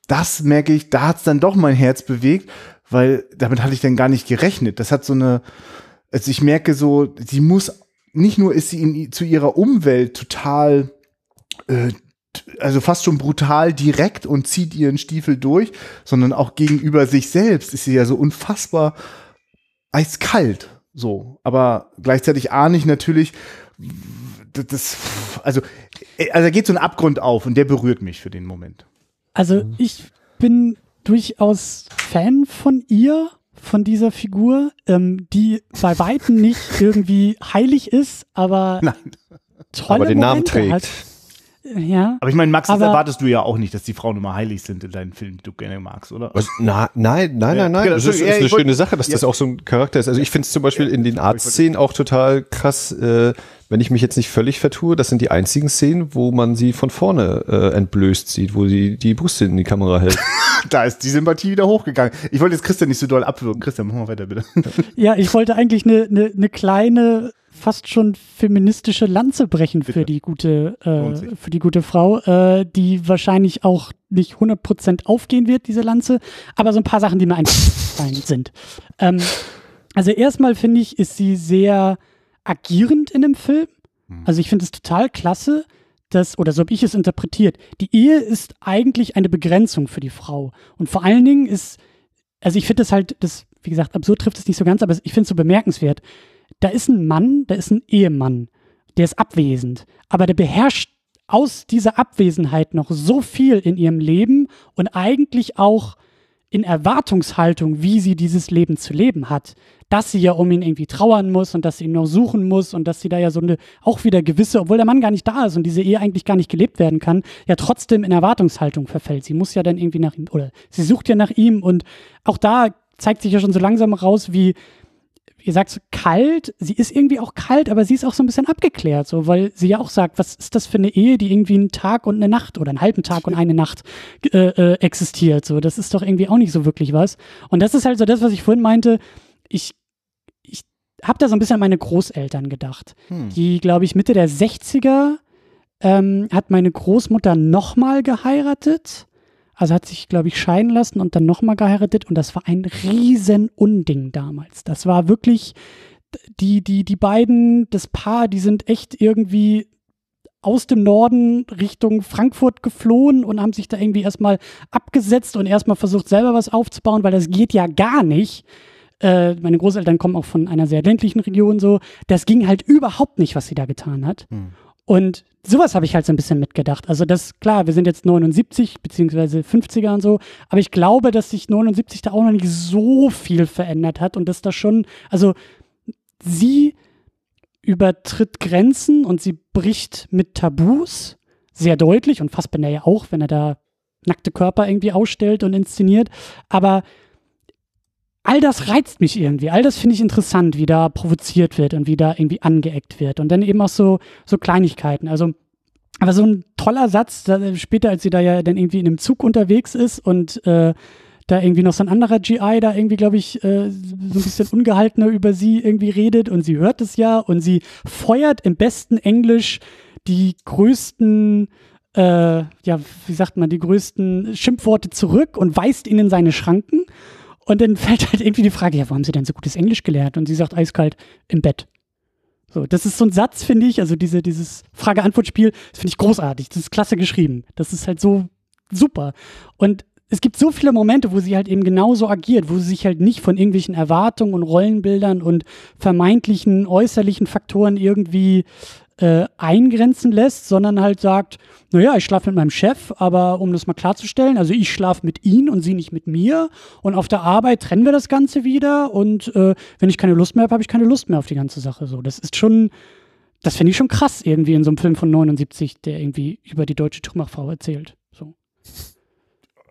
das merke ich, da hat's dann doch mein Herz bewegt, weil damit hatte ich dann gar nicht gerechnet. Das hat so eine, also ich merke so, sie muss, nicht nur ist sie in, zu ihrer Umwelt total, äh, also fast schon brutal direkt und zieht ihren Stiefel durch, sondern auch gegenüber sich selbst ist sie ja so unfassbar eiskalt. So, aber gleichzeitig ahne ich natürlich, das, also, also da geht so ein Abgrund auf und der berührt mich für den Moment. Also ich bin durchaus Fan von ihr, von dieser Figur, ähm, die bei weitem nicht irgendwie heilig ist, aber Nein. tolle Aber den Namen Momente trägt. Hat. Ja. Aber ich meine, Max, das erwartest du ja auch nicht, dass die Frauen immer heilig sind in deinen Filmen, die du gerne magst, oder? Was? Na, nein, nein, Ja, nein, nein. genau, Das ist, ist ja, eine schöne Sache, dass das ja. auch so ein Charakter ist. Also ich finde es zum Beispiel in den Arztszenen auch total krass, äh, wenn ich mich jetzt nicht völlig vertue, das sind die einzigen Szenen, wo man sie von vorne äh, entblößt sieht, wo sie die Brüste in die Kamera hält. Da ist die Sympathie wieder hochgegangen. Ich wollte jetzt Christian nicht so doll abwürgen. Christian, mach mal weiter, bitte. Ja, ich wollte eigentlich eine ne, ne kleine, fast schon feministische Lanze brechen für Bitte. die gute, äh, für die gute Frau, äh, die wahrscheinlich auch nicht 100% aufgehen wird, diese Lanze, aber so ein paar Sachen, die mir eingefallen sind. Ähm, also erstmal finde ich, ist sie sehr agierend in dem Film. Also ich finde es total klasse, dass, oder so habe ich es interpretiert, die Ehe ist eigentlich eine Begrenzung für die Frau. Und vor allen Dingen ist, also ich finde das halt, das, wie gesagt, absurd trifft es nicht so ganz, aber ich finde es so bemerkenswert. Da ist ein Mann, da ist ein Ehemann, der ist abwesend, aber der beherrscht aus dieser Abwesenheit noch so viel in ihrem Leben und eigentlich auch in Erwartungshaltung, wie sie dieses Leben zu leben hat, dass sie ja um ihn irgendwie trauern muss und dass sie ihn noch suchen muss und dass sie da ja so eine auch wieder gewisse, obwohl der Mann gar nicht da ist und diese Ehe eigentlich gar nicht gelebt werden kann, ja trotzdem in Erwartungshaltung verfällt. Sie muss ja dann irgendwie nach ihm oder sie sucht ja nach ihm und auch da zeigt sich ja schon so langsam raus, wie ihr sagt so kalt, sie ist irgendwie auch kalt, aber sie ist auch so ein bisschen abgeklärt, so, weil sie ja auch sagt, was ist das für eine Ehe, die irgendwie einen Tag und eine Nacht oder einen halben Tag und eine Nacht äh, äh, existiert, so, das ist doch irgendwie auch nicht so wirklich was. Und das ist halt so das, was ich vorhin meinte, ich, ich habe da so ein bisschen an meine Großeltern gedacht, die, glaube ich, Mitte der 60er ähm, hat meine Großmutter nochmal geheiratet. Also hat sich, glaube ich, scheiden lassen und dann nochmal geheiratet und das war ein riesen Unding damals. Das war wirklich, die, die, die beiden, das Paar, die sind echt irgendwie aus dem Norden Richtung Frankfurt geflohen und haben sich da irgendwie erstmal abgesetzt und erstmal versucht, selber was aufzubauen, weil das geht ja gar nicht. Äh, meine Großeltern kommen auch von einer sehr ländlichen Region so. Das ging halt überhaupt nicht, was sie da getan hat. Und sowas habe ich halt so ein bisschen mitgedacht. Also das, klar, wir sind jetzt 79 beziehungsweise 50er und so, aber ich glaube, dass sich 79 da auch noch nicht so viel verändert hat und dass da schon, also sie übertritt Grenzen und sie bricht mit Tabus sehr deutlich und Fassbender ja auch, wenn er da nackte Körper irgendwie ausstellt und inszeniert, aber all das reizt mich irgendwie. All das finde ich interessant, wie da provoziert wird und wie da irgendwie angeeckt wird. Und dann eben auch so, so Kleinigkeiten. Also, aber so ein toller Satz, später, als sie da ja dann irgendwie in einem Zug unterwegs ist und äh, da irgendwie noch so ein anderer GI da irgendwie, glaube ich, äh, so ein bisschen ungehaltener über sie irgendwie redet und sie hört es ja und sie feuert im besten Englisch die größten äh, ja, wie sagt man, die größten Schimpfworte zurück und weist ihnen seine Schranken. Und dann fällt halt irgendwie die Frage, ja, wo haben sie denn so gutes Englisch gelernt? Und sie sagt eiskalt, im Bett. So, das ist so ein Satz, finde ich, also diese, dieses Frage-Antwort-Spiel, das finde ich großartig. Das ist klasse geschrieben. Das ist halt so super. Und es gibt so viele Momente, wo sie halt eben genauso agiert, wo sie sich halt nicht von irgendwelchen Erwartungen und Rollenbildern und vermeintlichen äußerlichen Faktoren irgendwie äh, eingrenzen lässt, sondern halt sagt, naja, ich schlafe mit meinem Chef, aber um das mal klarzustellen, also ich schlafe mit ihm und sie nicht mit mir und auf der Arbeit trennen wir das Ganze wieder und äh, wenn ich keine Lust mehr habe, habe ich keine Lust mehr auf die ganze Sache. So, das ist schon, das finde ich schon krass irgendwie in so einem Film von 79, der irgendwie über die deutsche Tuchmachfrau erzählt. So.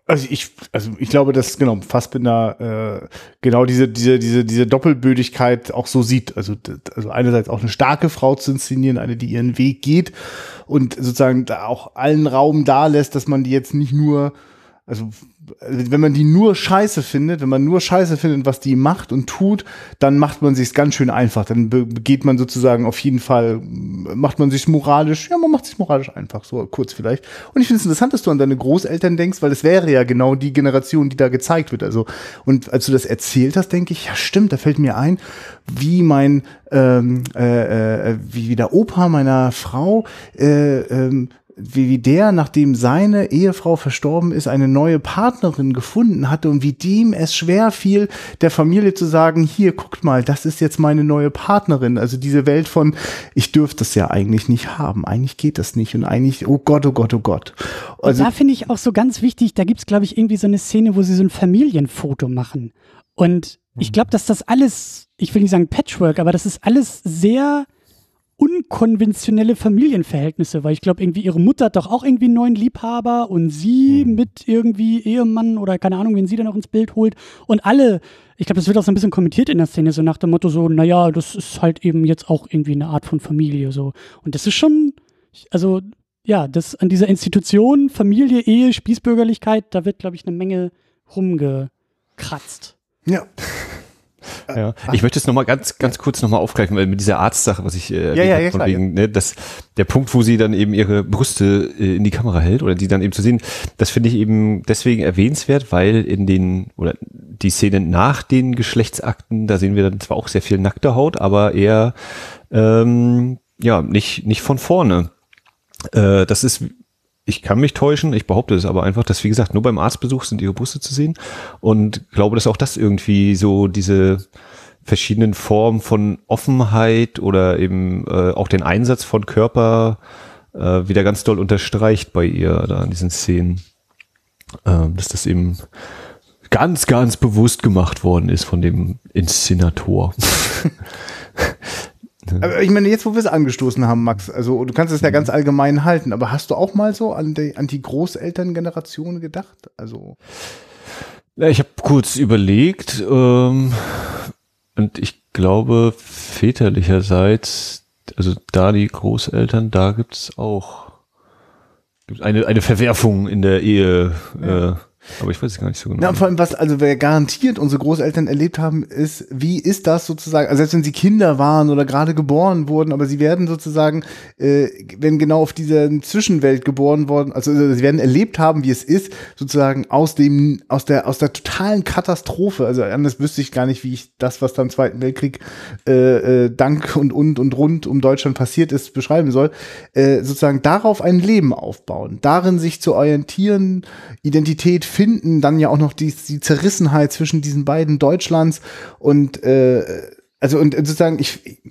Also ich, also ich glaube, dass genau Fassbinder äh, genau diese diese diese diese Doppelbödigkeit auch so sieht. Also also einerseits auch eine starke Frau zu inszenieren, eine, die ihren Weg geht und sozusagen da auch allen Raum da lässt, dass man die jetzt nicht nur also wenn man die nur scheiße findet, wenn man nur scheiße findet, was die macht und tut, dann macht man sich's ganz schön einfach. Dann be- begeht man sozusagen auf jeden Fall, macht man sich's moralisch, ja, man macht sich's moralisch einfach, so kurz vielleicht. Und ich finde es interessant, dass du an deine Großeltern denkst, weil es wäre ja genau die Generation, die da gezeigt wird. Also, und als du das erzählt hast, denke ich, ja stimmt, da fällt mir ein, wie mein, ähm, äh, äh, wie der Opa meiner Frau, äh, ähm, wie, wie der, nachdem seine Ehefrau verstorben ist, eine neue Partnerin gefunden hatte und wie dem es schwer fiel, der Familie zu sagen, hier, guckt mal, das ist jetzt meine neue Partnerin. Also diese Welt von, ich dürfte das ja eigentlich nicht haben, eigentlich geht das nicht und eigentlich, oh Gott, oh Gott, oh Gott. Also, da finde ich auch so ganz wichtig, da gibt es, glaube ich, irgendwie so eine Szene, wo sie so ein Familienfoto machen. Und ich glaube, dass das alles, ich will nicht sagen Patchwork, aber das ist alles sehr unkonventionelle Familienverhältnisse, weil ich glaube, irgendwie ihre Mutter hat doch auch irgendwie einen neuen Liebhaber und sie mhm. mit irgendwie Ehemann oder keine Ahnung, wen sie dann auch ins Bild holt. Und alle, ich glaube, das wird auch so ein bisschen kommentiert in der Szene, so nach dem Motto so, naja, das ist halt eben jetzt auch irgendwie eine Art von Familie so. Und das ist schon, also ja, das an dieser Institution, Familie, Ehe, Spießbürgerlichkeit, da wird, glaube ich, eine Menge rumgekratzt. Ja. Ja. Ich möchte es nochmal ganz, ganz kurz nochmal aufgreifen, weil mit dieser Arztsache, was ich äh, ja, ja, ja, von klar, wegen, ne, das, der Punkt, wo sie dann eben ihre Brüste äh, in die Kamera hält oder die dann eben zu sehen, das finde ich eben deswegen erwähnenswert, weil in den, oder die Szenen nach den Geschlechtsakten, da sehen wir dann zwar auch sehr viel nackte Haut, aber eher, ähm, ja, nicht, nicht von vorne. Äh, das ist ich kann mich täuschen, ich behaupte es aber einfach, dass wie gesagt, nur beim Arztbesuch sind ihre Brüste zu sehen und glaube, dass auch das irgendwie so diese verschiedenen Formen von Offenheit oder eben äh, auch den Einsatz von Körper äh, wieder ganz doll unterstreicht bei ihr da in diesen Szenen. Äh, dass das eben ganz, ganz bewusst gemacht worden ist von dem Inszenator. Aber ich meine, jetzt wo wir es angestoßen haben, Max, also du kannst es ja ganz allgemein halten, aber hast du auch mal so an die, an die Großelterngeneration gedacht? Also ja, ich habe kurz überlegt ähm, und ich glaube väterlicherseits, also da die Großeltern, da gibt's auch gibt's eine eine Verwerfung in der Ehe. Ja. Äh, aber ich weiß es gar nicht so genau. Na, vor allem, was, also wer garantiert unsere Großeltern erlebt haben, ist, wie ist das sozusagen, also selbst wenn sie Kinder waren oder gerade geboren wurden, aber sie werden sozusagen, äh, wenn genau auf dieser Zwischenwelt geboren worden, also sie werden erlebt haben, wie es ist, sozusagen aus dem, aus der, aus der totalen Katastrophe, also anders wüsste ich gar nicht, wie ich das, was dann im Zweiten Weltkrieg äh, äh, dank und und und rund um Deutschland passiert ist, beschreiben soll, äh, sozusagen darauf ein Leben aufbauen, darin sich zu orientieren, Identität finden, dann ja auch noch die, die Zerrissenheit zwischen diesen beiden Deutschlands und äh, also und sozusagen ich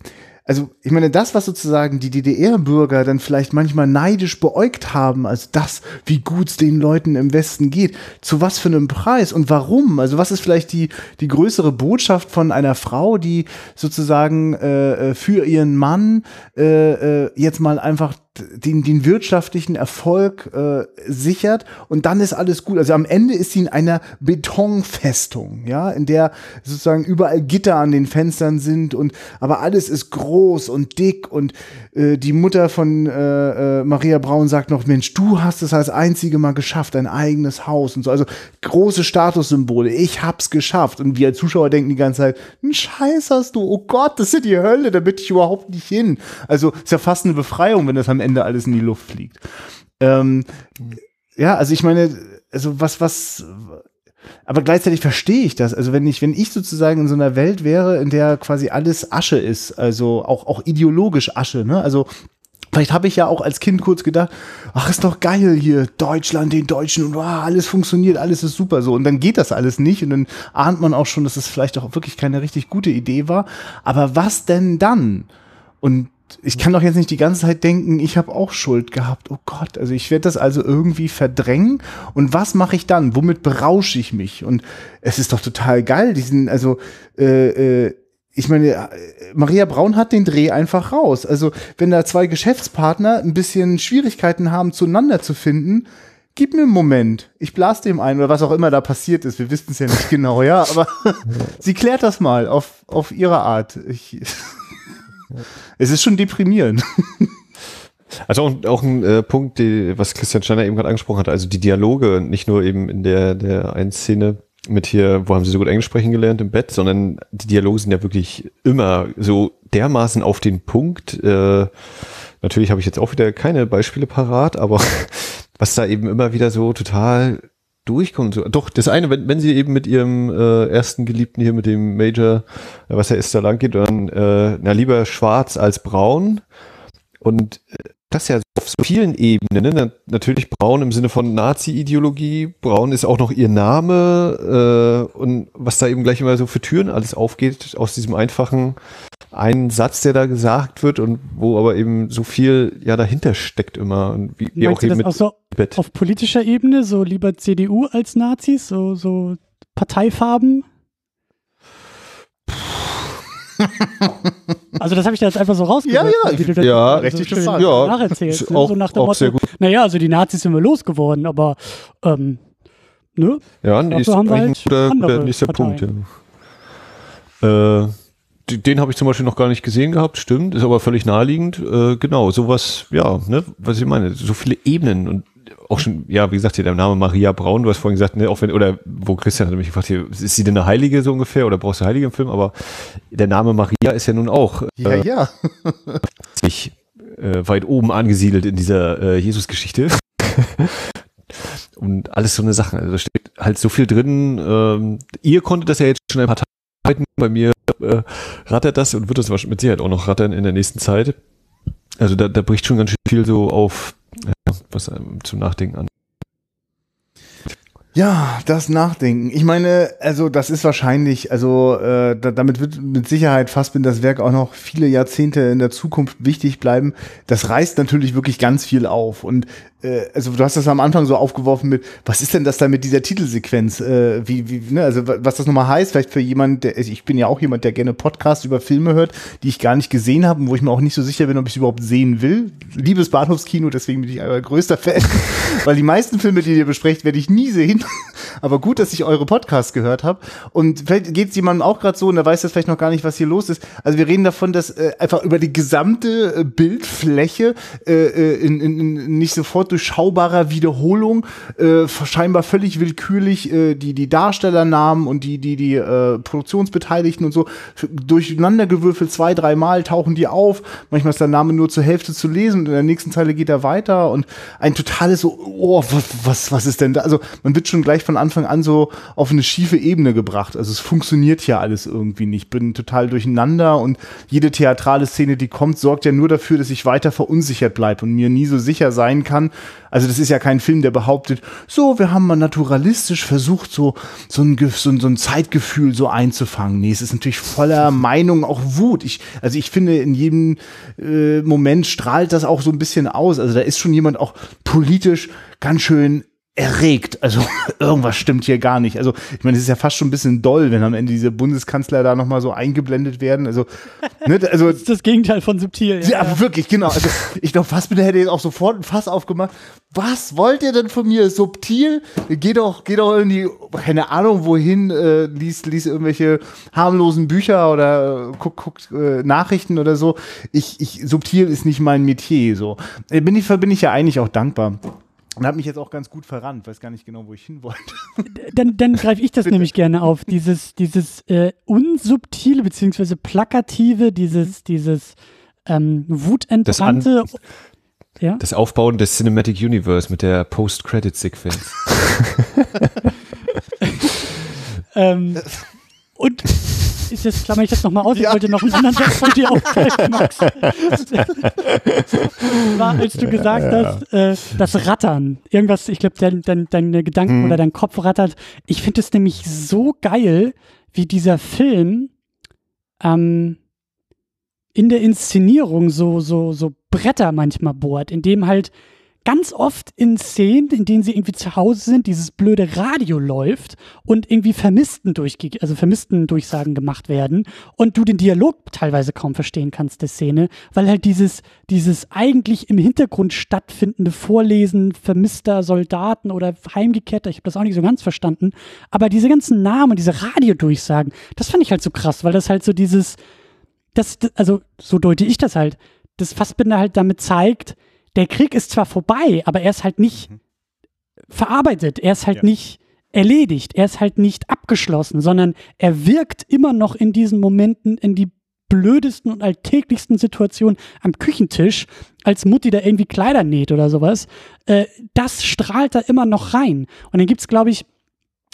also ich meine, das, was sozusagen die DDR-Bürger dann vielleicht manchmal neidisch beäugt haben, also das, wie gut es den Leuten im Westen geht, zu was für einem Preis und warum? Also was ist vielleicht die, die größere Botschaft von einer Frau, die sozusagen äh, äh für ihren Mann äh, äh, jetzt mal einfach den, den wirtschaftlichen Erfolg äh, sichert und dann ist alles gut. Also am Ende ist sie in einer Betonfestung, ja, in der sozusagen überall Gitter an den Fenstern sind und aber alles ist groß und dick und äh, die Mutter von äh, äh, Maria Braun sagt noch, Mensch, du hast es als einzige mal geschafft, ein eigenes Haus und so. Also große Statussymbole, ich hab's geschafft. Und wir als Zuschauer denken die ganze Zeit, ein Scheiß hast du, oh Gott, das ist die Hölle, da bin ich überhaupt nicht hin. Also ist ja fast eine Befreiung, wenn das am Ende alles in die Luft fliegt. Ähm, ja, also ich meine, also was, was, aber gleichzeitig verstehe ich das. Also wenn ich, wenn ich sozusagen in so einer Welt wäre, in der quasi alles Asche ist, also auch, auch ideologisch Asche, ne? Also Vielleicht habe ich ja auch als Kind kurz gedacht, ach, ist doch geil hier, Deutschland, den Deutschen und wow, alles funktioniert, alles ist super so. Und dann geht das alles nicht und dann ahnt man auch schon, dass es vielleicht auch wirklich keine richtig gute Idee war. Aber was denn dann? Und ich kann doch jetzt nicht die ganze Zeit denken, ich habe auch Schuld gehabt. Oh Gott, also ich werde das also irgendwie verdrängen. Und was mache ich dann? Womit berausche ich mich? Und es ist doch total geil, diesen, also äh, äh, ich meine, Maria Braun hat den Dreh einfach raus. Also, wenn da zwei Geschäftspartner ein bisschen Schwierigkeiten haben, zueinander zu finden, gib mir einen Moment. Ich blas dem ein oder was auch immer da passiert ist. Wir wissen es ja nicht genau, ja, aber sie klärt das mal auf, auf ihre Art. Ich es ist schon deprimierend. Also auch, auch ein äh, Punkt, die, was Christian Steiner eben gerade angesprochen hat, also die Dialoge, nicht nur eben in der, der einen Szene mit hier, wo haben sie so gut Englisch sprechen gelernt im Bett, sondern die Dialoge sind ja wirklich immer so dermaßen auf den Punkt. Äh, natürlich habe ich jetzt auch wieder keine Beispiele parat, aber was da eben immer wieder so total durchkommt. Doch, das eine, wenn, wenn sie eben mit ihrem äh, ersten Geliebten hier, mit dem Major, äh, was er ist, da lang geht, dann äh, na lieber schwarz als braun. Und äh, das ja auf so vielen Ebenen. Ne? Natürlich braun im Sinne von Nazi-Ideologie. Braun ist auch noch ihr Name äh, und was da eben gleich immer so für Türen alles aufgeht aus diesem einfachen einen Satz, der da gesagt wird und wo aber eben so viel ja dahinter steckt immer. Und wie, wie auch eben mit auch so auf politischer Ebene, so lieber CDU als Nazis, so, so Parteifarben? Also das habe ich da jetzt einfach so rausgehört. Ja, ja, wie du das ja, so richtig schön gefragt. Ja, nacherzählst, ist ne? auch- so nach dem auch Motto, sehr gut. naja, also die Nazis sind wir losgeworden, aber ähm, ne? Ja, nee, ist haben wir halt guter, andere guter nächster Parteien. Punkt. Ja. Äh, den habe ich zum Beispiel noch gar nicht gesehen gehabt, stimmt, ist aber völlig naheliegend. Äh, genau, sowas, ja, ne, was ich meine, so viele Ebenen und auch schon, ja, wie gesagt, hier der Name Maria Braun, du hast vorhin gesagt, ne, auch wenn, oder wo Christian hat mich gefragt, hier, ist sie denn eine Heilige so ungefähr oder brauchst du Heilige im Film? Aber der Name Maria ist ja nun auch Ja, äh, ja. ziemlich äh, weit oben angesiedelt in dieser äh, Jesus-Geschichte. Und alles so eine Sache. Also da steht halt so viel drin. Ähm, ihr konntet das ja jetzt schon ein paar Tage bei mir äh, rattert das und wird das wahrscheinlich mit Sicherheit auch noch rattern in der nächsten Zeit. Also da, da bricht schon ganz schön viel so auf, was einem zum Nachdenken an. Ja, das Nachdenken. Ich meine, also das ist wahrscheinlich, also äh, da, damit wird mit Sicherheit Fassbinders Werk auch noch viele Jahrzehnte in der Zukunft wichtig bleiben. Das reißt natürlich wirklich ganz viel auf. Und also du hast das am Anfang so aufgeworfen mit, was ist denn das da mit dieser Titelsequenz? Äh, wie, wie, ne? Also wa- was das nochmal heißt, vielleicht für jemand, der, ich bin ja auch jemand, der gerne Podcasts über Filme hört, die ich gar nicht gesehen habe und wo ich mir auch nicht so sicher bin, ob ich überhaupt sehen will. Liebes Bahnhofskino, deswegen bin ich euer größter Fan. Weil die meisten Filme, die ihr besprecht, werde ich nie sehen. Aber gut, dass ich eure Podcasts gehört habe. Und vielleicht geht es jemandem auch gerade so und der weiß jetzt vielleicht noch gar nicht, was hier los ist. Also wir reden davon, dass äh, einfach über die gesamte äh, Bildfläche äh, äh, in, in, in nicht sofort durchschaubarer Wiederholung äh, scheinbar völlig willkürlich äh, die, die Darstellernamen und die, die, die äh, Produktionsbeteiligten und so durcheinandergewürfelt zwei, dreimal tauchen die auf. Manchmal ist der Name nur zur Hälfte zu lesen und in der nächsten Zeile geht er weiter und ein totales so, oh, was, was, was ist denn da? Also man wird schon gleich von Anfang an so auf eine schiefe Ebene gebracht. Also es funktioniert ja alles irgendwie nicht. Bin total durcheinander und jede theatrale Szene, die kommt, sorgt ja nur dafür, dass ich weiter verunsichert bleibe und mir nie so sicher sein kann. Also das ist ja kein Film, der behauptet, so, wir haben mal naturalistisch versucht, so, so, ein, so, ein- so ein Zeitgefühl so einzufangen. Nee, es ist natürlich voller Meinung, auch Wut. Ich, also ich finde, in jedem äh, Moment strahlt das auch so ein bisschen aus. Also da ist schon jemand auch politisch ganz schön erregt. Also irgendwas stimmt hier gar nicht. Also ich meine, es ist ja fast schon ein bisschen doll, wenn am Ende diese Bundeskanzler da nochmal so eingeblendet werden. Also, ne, also Das ist das Gegenteil von subtil. ja, wirklich, genau. Also, ich glaube, Fassbinder hätte jetzt auch sofort ein Fass aufgemacht. Was wollt ihr denn von mir? Subtil? Geh doch, geh doch in die, keine Ahnung wohin, äh, lies, lies irgendwelche harmlosen Bücher oder äh, guck, guck äh, Nachrichten oder so. Ich, ich, subtil ist nicht mein Metier, so. Äh, Bin ich, bin ich ja eigentlich auch dankbar. Und habe mich jetzt auch ganz gut verrannt, weiß gar nicht genau, wo ich hin wollte. Dann, dann greife ich das nämlich gerne auf. Dieses, dieses äh, unsubtile beziehungsweise plakative, dieses, dieses ähm, wutentbrannte. Ja? Das Aufbauen des Cinematic Universe mit der Post-Credit-Sequenz. Ähm, und das klammer ich jetzt nochmal aus. Ich Ja. wollte noch einen anderen Satz von dir aufgreifen, Max. War, als du gesagt hast, äh, das Rattern. Irgendwas, ich glaube, dein, dein, deine Gedanken oder dein Kopf rattert. Ich finde es nämlich so geil, wie dieser Film ähm, in der Inszenierung so, so, so Bretter manchmal bohrt, in dem halt ganz oft in Szenen, in denen sie irgendwie zu Hause sind, dieses blöde Radio läuft und irgendwie Vermissten durchge also Vermissten Durchsagen gemacht werden und du den Dialog teilweise kaum verstehen kannst der Szene, weil halt dieses dieses eigentlich im Hintergrund stattfindende Vorlesen vermisster Soldaten oder heimgekehrter, ich habe das auch nicht so ganz verstanden, aber diese ganzen Namen, diese Radiodurchsagen, das fand ich halt so krass, weil das halt so dieses das- also so deute ich das halt, das Fassbinder halt damit zeigt, der Krieg ist zwar vorbei, aber er ist halt nicht verarbeitet, er ist halt Ja. nicht erledigt, er ist halt nicht abgeschlossen, sondern er wirkt immer noch in diesen Momenten in die blödesten und alltäglichsten Situationen am Küchentisch, als Mutti da irgendwie Kleider näht oder sowas, äh, das strahlt da immer noch rein. Und dann gibt's, glaube ich,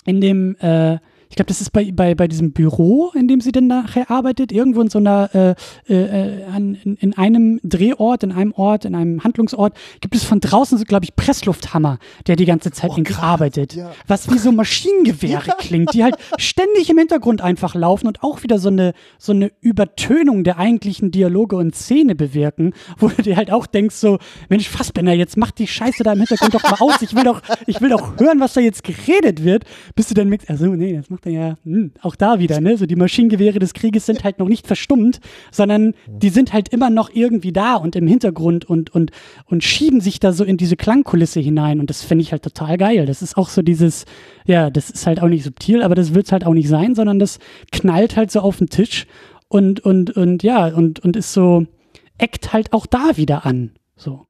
in dem, äh, ich glaube, das ist bei, bei, bei diesem Büro, in dem sie dann nachher arbeitet, irgendwo in so einer, äh, äh, an, in, in einem Drehort, in einem Ort, in einem Handlungsort, gibt es von draußen so, glaube ich, Presslufthammer, der die ganze Zeit irgendwie arbeitet. ja. Was wie so Maschinengewehre klingt, die halt ständig im Hintergrund einfach laufen und auch wieder so eine, so eine Übertönung der eigentlichen Dialoge und Szene bewirken, wo du dir halt auch denkst, so, Mensch, Fassbender, jetzt mach die Scheiße da im Hintergrund doch mal aus. Ich will doch, ich will doch hören, was da jetzt geredet wird, bis du dann merkst, also nee, das macht ja, hm, auch da wieder, ne? So die Maschinengewehre des Krieges sind halt noch nicht verstummt, sondern die sind halt immer noch irgendwie da und im Hintergrund und, und, und schieben sich da so in diese Klangkulisse hinein. Und das finde ich halt total geil. Das ist auch so dieses, ja, das ist halt auch nicht subtil, aber das wird es halt auch nicht sein, sondern das knallt halt so auf den Tisch und, und, und ja, und, und ist so, eckt halt auch da wieder an. So.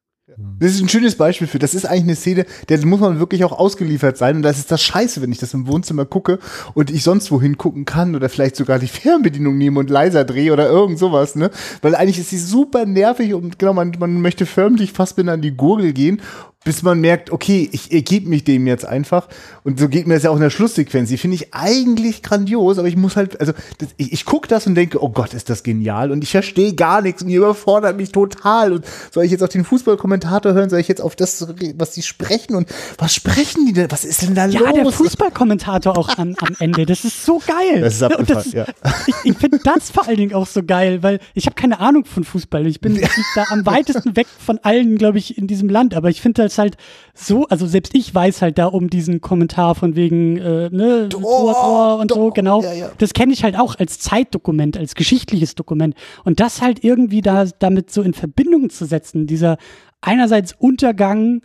Das ist ein schönes Beispiel für, das ist eigentlich eine Szene, der muss man wirklich auch ausgeliefert sein. Und das ist das Scheiße, wenn ich das im Wohnzimmer gucke und ich sonst wohin gucken kann oder vielleicht sogar die Fernbedienung nehme und leiser drehe oder irgend sowas, ne? Weil eigentlich ist sie super nervig und genau, man, man möchte förmlich fast bin an die Gurgel gehen bis man merkt, okay, ich ergebe mich dem jetzt einfach. Und so geht mir das ja auch in der Schlusssequenz. Die finde ich eigentlich grandios, aber ich muss halt, also das, ich, ich gucke das und denke, oh Gott, ist das genial. Und ich verstehe gar nichts und ihr überfordert mich total. Und soll ich jetzt auf den Fußballkommentator hören? Soll ich jetzt auf das, was die sprechen? Und was sprechen die denn? Was ist denn da ja, los? Ja, der Fußballkommentator auch am, am Ende. Das ist so geil. Das ist abgefahren, ja. Ich, ich finde das vor allen Dingen auch so geil, weil ich habe keine Ahnung von Fußball. Ich bin da am weitesten weg von allen, glaube ich, in diesem Land. Aber ich finde das halt so, also selbst ich weiß halt da um diesen Kommentar von wegen, äh, ne, Tor, Tor, Tor und Tor. so, genau. Ja, ja. Das kenne ich halt auch als Zeitdokument, als geschichtliches Dokument. Und das halt irgendwie da damit so in Verbindung zu setzen, dieser einerseits Untergang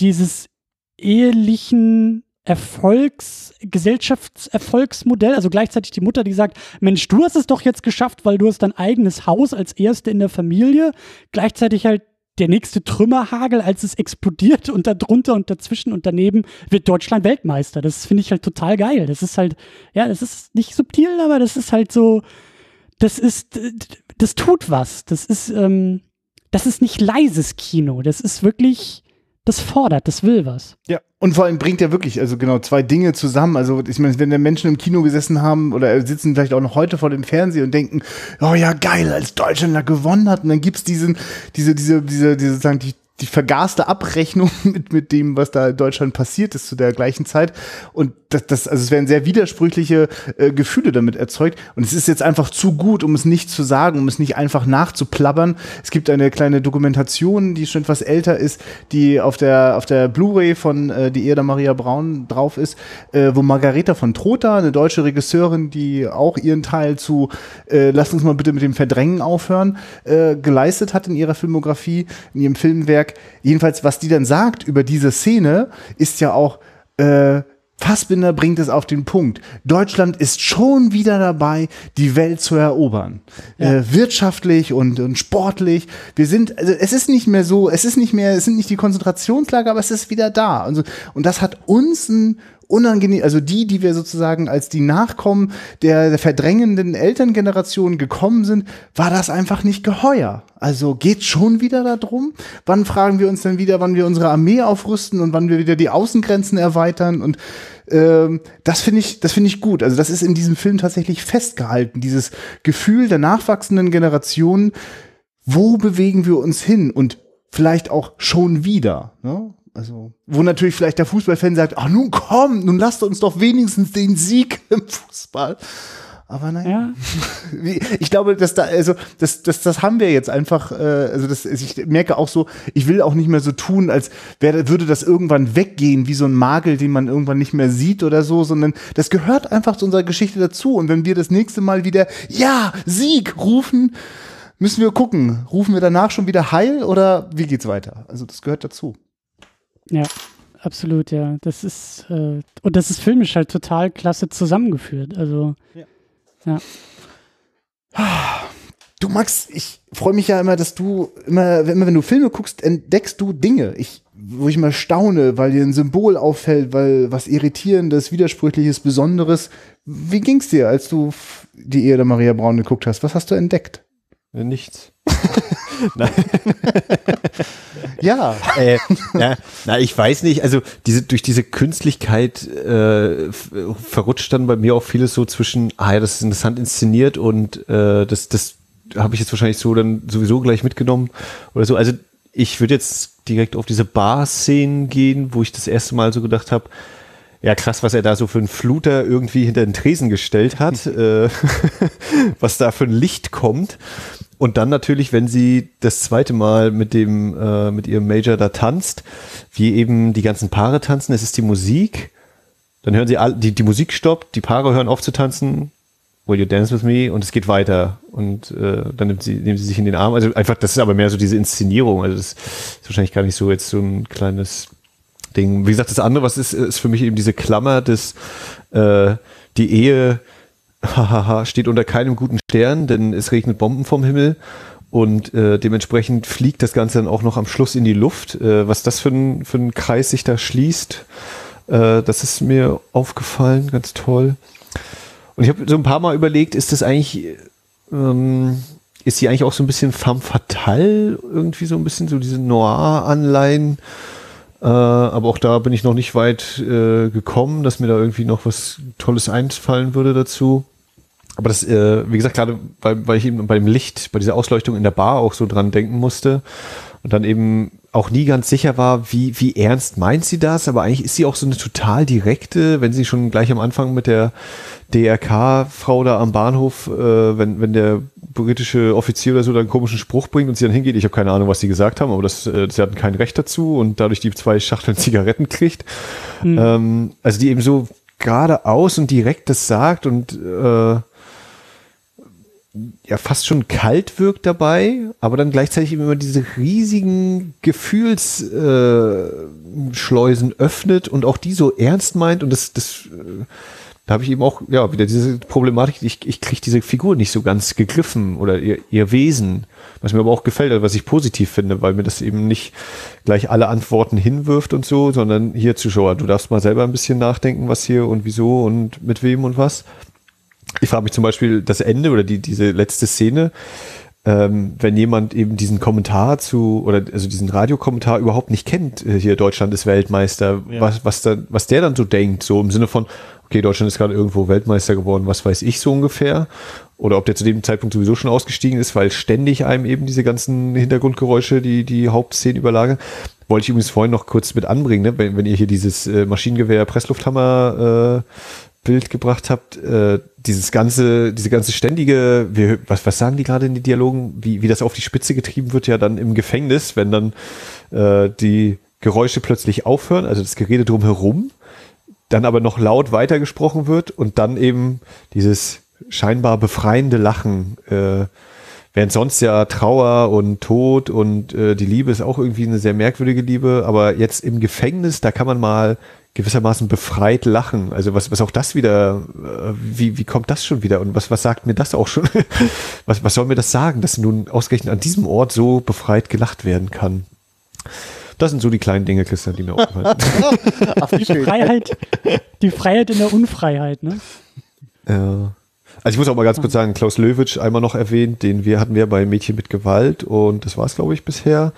dieses ehelichen Erfolgs, Gesellschaftserfolgsmodell, also gleichzeitig die Mutter, die sagt, Mensch, du hast es doch jetzt geschafft, weil du hast dein eigenes Haus als Erste in der Familie, gleichzeitig halt der nächste Trümmerhagel, als es explodiert und darunter und dazwischen und daneben wird Deutschland Weltmeister. Das finde ich halt total geil. Das ist halt, ja, das ist nicht subtil, aber das ist halt so, das ist, das tut was. Das ist, ähm, das ist nicht leises Kino. Das ist wirklich, das fordert, das will was. Ja, und vor allem bringt er wirklich, also genau, zwei Dinge zusammen. Also, ich meine, wenn der Menschen im Kino gesessen haben oder sitzen vielleicht auch noch heute vor dem Fernseher und denken, oh ja, geil, als Deutschland da gewonnen hat, und dann gibt's diesen, diese, diese, diese, diese, sagen, die, die vergaßte Abrechnung mit, mit dem, was da in Deutschland passiert ist zu der gleichen Zeit. Und das, das also es werden sehr widersprüchliche äh, Gefühle damit erzeugt. Und es ist jetzt einfach zu gut, um es nicht zu sagen, um es nicht einfach nachzuplappern. Es gibt eine kleine Dokumentation, die schon etwas älter ist, die auf der, auf der Blu-ray von äh, Die Ehe Maria Braun drauf ist, äh, wo Margareta von Trotha, eine deutsche Regisseurin, die auch ihren Teil zu äh, Lasst uns mal bitte mit dem Verdrängen aufhören, äh, geleistet hat in ihrer Filmografie, in ihrem Filmwerk. Jedenfalls, was die dann sagt über diese Szene, ist ja auch, äh, Fassbinder bringt es auf den Punkt. Deutschland ist schon wieder dabei, die Welt zu erobern. Ja. Äh, wirtschaftlich und, und sportlich. Wir sind, also es ist nicht mehr so, es ist nicht mehr, es sind nicht die Konzentrationslager, aber es ist wieder da. Also, und das hat uns ein unangenehm, also die, die wir sozusagen als die Nachkommen der, der verdrängenden Elterngeneration gekommen sind, war das einfach nicht geheuer. Also geht schon wieder darum. Wann fragen wir uns denn wieder, wann wir unsere Armee aufrüsten und wann wir wieder die Außengrenzen erweitern und ähm, das finde ich, das finde ich gut. Also das ist in diesem Film tatsächlich festgehalten. Dieses Gefühl der nachwachsenden Generation, wo bewegen wir uns hin und vielleicht auch schon wieder. Ne? Also, wo natürlich vielleicht der Fußballfan sagt, ach nun komm, nun lasst uns doch wenigstens den Sieg im Fußball. Aber naja. Ja. Ich glaube, dass da, also, das, das, das haben wir jetzt einfach, äh, also das, ich merke auch so, ich will auch nicht mehr so tun, als wäre, würde das irgendwann weggehen, wie so ein Magel, den man irgendwann nicht mehr sieht oder so, sondern das gehört einfach zu unserer Geschichte dazu. Und wenn wir das nächste Mal wieder, ja, Sieg rufen, müssen wir gucken, rufen wir danach schon wieder Heil oder wie geht's weiter? Also das gehört dazu. Ja, absolut, ja. Das ist, äh, und das ist filmisch halt total klasse zusammengeführt. Also, Du Max, ich freue mich ja immer, dass du immer, immer wenn du Filme guckst, entdeckst du Dinge, ich, wo ich mal staune, weil dir ein Symbol auffällt, weil was irritierendes, widersprüchliches, besonderes. Wie ging's dir, als du die Ehe der Maria Braun geguckt hast? Was hast du entdeckt? Nichts. Ja, äh, na, na, ich weiß nicht, also diese, durch diese Künstlichkeit äh, verrutscht dann bei mir auch vieles so zwischen, ah ja, das ist interessant inszeniert und äh, das, das habe ich jetzt wahrscheinlich so dann sowieso gleich mitgenommen oder so. Also ich würde jetzt direkt auf diese Bar-Szenen gehen, wo ich das erste Mal so gedacht habe, ja, krass, was er da so für einen Fluter irgendwie hinter den Tresen gestellt hat, äh, was da für ein Licht kommt. Und dann natürlich, wenn sie das zweite Mal mit dem, äh, mit ihrem Major da tanzt, wie eben die ganzen Paare tanzen, es ist die Musik dann hören sie all, die, die Musik stoppt, die Paare hören auf zu tanzen, Will you dance with me? Und es geht weiter. Und äh, dann nimmt sie, nehmen sie sich in den Arm. Also einfach, das ist aber mehr so diese Inszenierung. Also das ist wahrscheinlich gar nicht so jetzt so ein kleines Ding. Wie gesagt, das andere, was ist, ist für mich eben diese Klammer des äh, die Ehe hahaha, steht unter keinem guten Stern, denn es regnet Bomben vom Himmel. Und äh, dementsprechend fliegt das Ganze dann auch noch am Schluss in die Luft. Äh, was das für ein, für ein Kreis sich da schließt, äh, das ist mir aufgefallen, ganz toll. Und ich habe so ein paar Mal überlegt, ist das eigentlich, ähm, ist sie eigentlich auch so ein bisschen femme fatale, irgendwie so ein bisschen so diese Noir-Anleihen. Äh, aber auch da bin ich noch nicht weit äh, gekommen, dass mir da irgendwie noch was Tolles einfallen würde dazu. Aber das, äh, wie gesagt, gerade weil, weil ich eben beim Licht, bei dieser Ausleuchtung in der Bar auch so dran denken musste und dann eben auch nie ganz sicher war, wie, wie ernst meint sie das, aber eigentlich ist sie auch so eine total direkte, wenn sie schon gleich am Anfang mit der DRK-Frau da am Bahnhof, äh, wenn, wenn der britische Offizier oder so da einen komischen Spruch bringt und sie dann hingeht, ich habe keine Ahnung, was sie gesagt haben, aber das, äh, sie hatten kein Recht dazu und dadurch die zwei Schachteln Zigaretten kriegt. Mhm. Ähm, also die eben so geradeaus und direkt das sagt und äh, ja fast schon kalt wirkt dabei, aber dann gleichzeitig immer diese riesigen Gefühlsschleusen äh, öffnet und auch die so ernst meint und das, das äh, da habe ich eben auch, ja, wieder diese Problematik, ich, ich kriege diese Figur nicht so ganz gegriffen oder ihr, ihr Wesen, was mir aber auch gefällt, also was ich positiv finde, weil mir das eben nicht gleich alle Antworten hinwirft und so, sondern hier Zuschauer, du darfst mal selber ein bisschen nachdenken, was hier und wieso und mit wem und was. Ich frage mich zum Beispiel das Ende oder die, diese letzte Szene, ähm, wenn jemand eben diesen Kommentar zu oder also diesen Radiokommentar überhaupt nicht kennt, äh, hier Deutschland ist Weltmeister, ja. was, was, da, was der dann so denkt, so im Sinne von, okay, Deutschland ist gerade irgendwo Weltmeister geworden, was weiß ich so ungefähr. Oder ob der zu dem Zeitpunkt sowieso schon ausgestiegen ist, weil ständig einem eben diese ganzen Hintergrundgeräusche die, die Hauptszenen überlagern. Wollte ich übrigens vorhin noch kurz mit anbringen, ne? wenn, wenn ihr hier dieses äh, Maschinengewehr Presslufthammer äh, Bild gebracht habt, äh, dieses ganze, diese ganze ständige, wie, was, was sagen die gerade in den Dialogen, wie, wie das auf die Spitze getrieben wird, ja dann im Gefängnis, wenn dann äh, die Geräusche plötzlich aufhören, also das Gerede drumherum, dann aber noch laut weitergesprochen wird und dann eben dieses scheinbar befreiende Lachen, äh, während sonst ja Trauer und Tod und äh, die Liebe ist auch irgendwie eine sehr merkwürdige Liebe, aber jetzt im Gefängnis, da kann man mal gewissermaßen befreit lachen. Also was, was auch das wieder, äh, wie, wie kommt das schon wieder und was, was sagt mir das auch schon? was, was soll mir das sagen, dass nun ausgerechnet an diesem Ort so befreit gelacht werden kann? Das sind so die kleinen Dinge, Christian, die mir auffallen. die Freiheit, die Freiheit in der Unfreiheit, ne? Ja. Also ich muss auch mal ganz kurz sagen, Klaus Löwitsch einmal noch erwähnt, den wir hatten wir bei Mädchen mit Gewalt und das war es, glaube ich, bisher.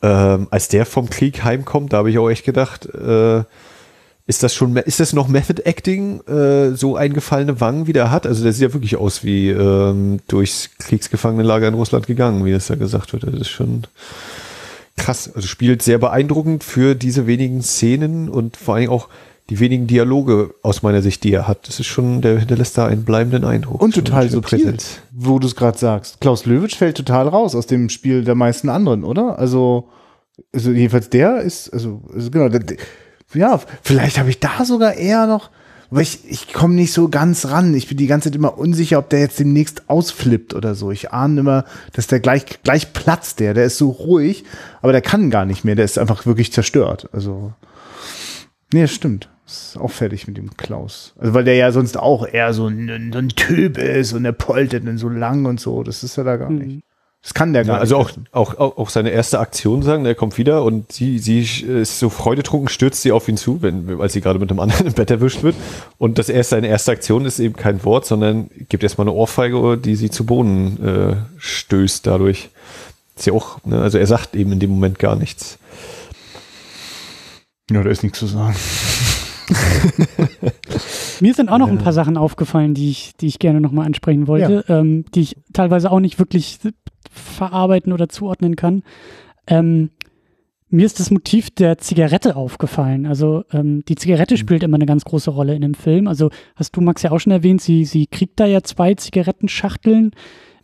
Ähm, als der vom Krieg heimkommt, da habe ich auch echt gedacht, äh, ist das schon, ist das noch Method Acting, äh, so eingefallene Wangen, wie der hat? Also der sieht ja wirklich aus wie ähm, durchs Kriegsgefangenenlager in Russland gegangen, wie das da gesagt wird. Das ist schon krass. Also spielt sehr beeindruckend für diese wenigen Szenen und vor allem auch die wenigen Dialoge aus meiner Sicht, die er hat. Das ist schon, der hinterlässt da einen bleibenden Eindruck. Und total subtil, wo du es gerade sagst. Klaus Löwitsch fällt total raus aus dem Spiel der meisten anderen, oder? Also, also jedenfalls der ist, also, also genau, der, ja, vielleicht habe ich da sogar eher noch, weil ich, ich komme nicht so ganz ran. Ich bin die ganze Zeit immer unsicher, ob der jetzt demnächst ausflippt oder so. Ich ahne immer, dass der gleich, gleich platzt der. Der ist so ruhig, aber der kann gar nicht mehr. Der ist einfach wirklich zerstört. Also, nee, stimmt. Ist auch fertig mit dem Klaus. Also, weil der ja sonst auch eher so ein, so ein Typ ist und der poltert dann so lang und so. Das ist ja da gar mhm. nicht. Das kann der gar ja, also nicht. Also auch, auch, auch seine erste Aktion sagen, der kommt wieder und sie, sie ist so freudetrunken, stürzt sie auf ihn zu, wenn, als sie gerade mit einem anderen im Bett erwischt wird. Und das erste, seine erste Aktion ist eben kein Wort, sondern gibt erstmal eine Ohrfeige, die sie zu Boden äh, stößt dadurch. Ist ja auch, ne, also er sagt eben in dem Moment gar nichts. Ja, da ist nichts zu sagen. Mir sind auch noch ein paar Sachen aufgefallen, die ich, die ich gerne nochmal ansprechen wollte, ja. ähm, die ich teilweise auch nicht wirklich verarbeiten oder zuordnen kann. Ähm, mir ist das Motiv der Zigarette aufgefallen. Also ähm, die Zigarette mhm. spielt immer eine ganz große Rolle in dem Film. Also hast du, Max, ja auch schon erwähnt, sie, sie kriegt da ja zwei Zigarettenschachteln.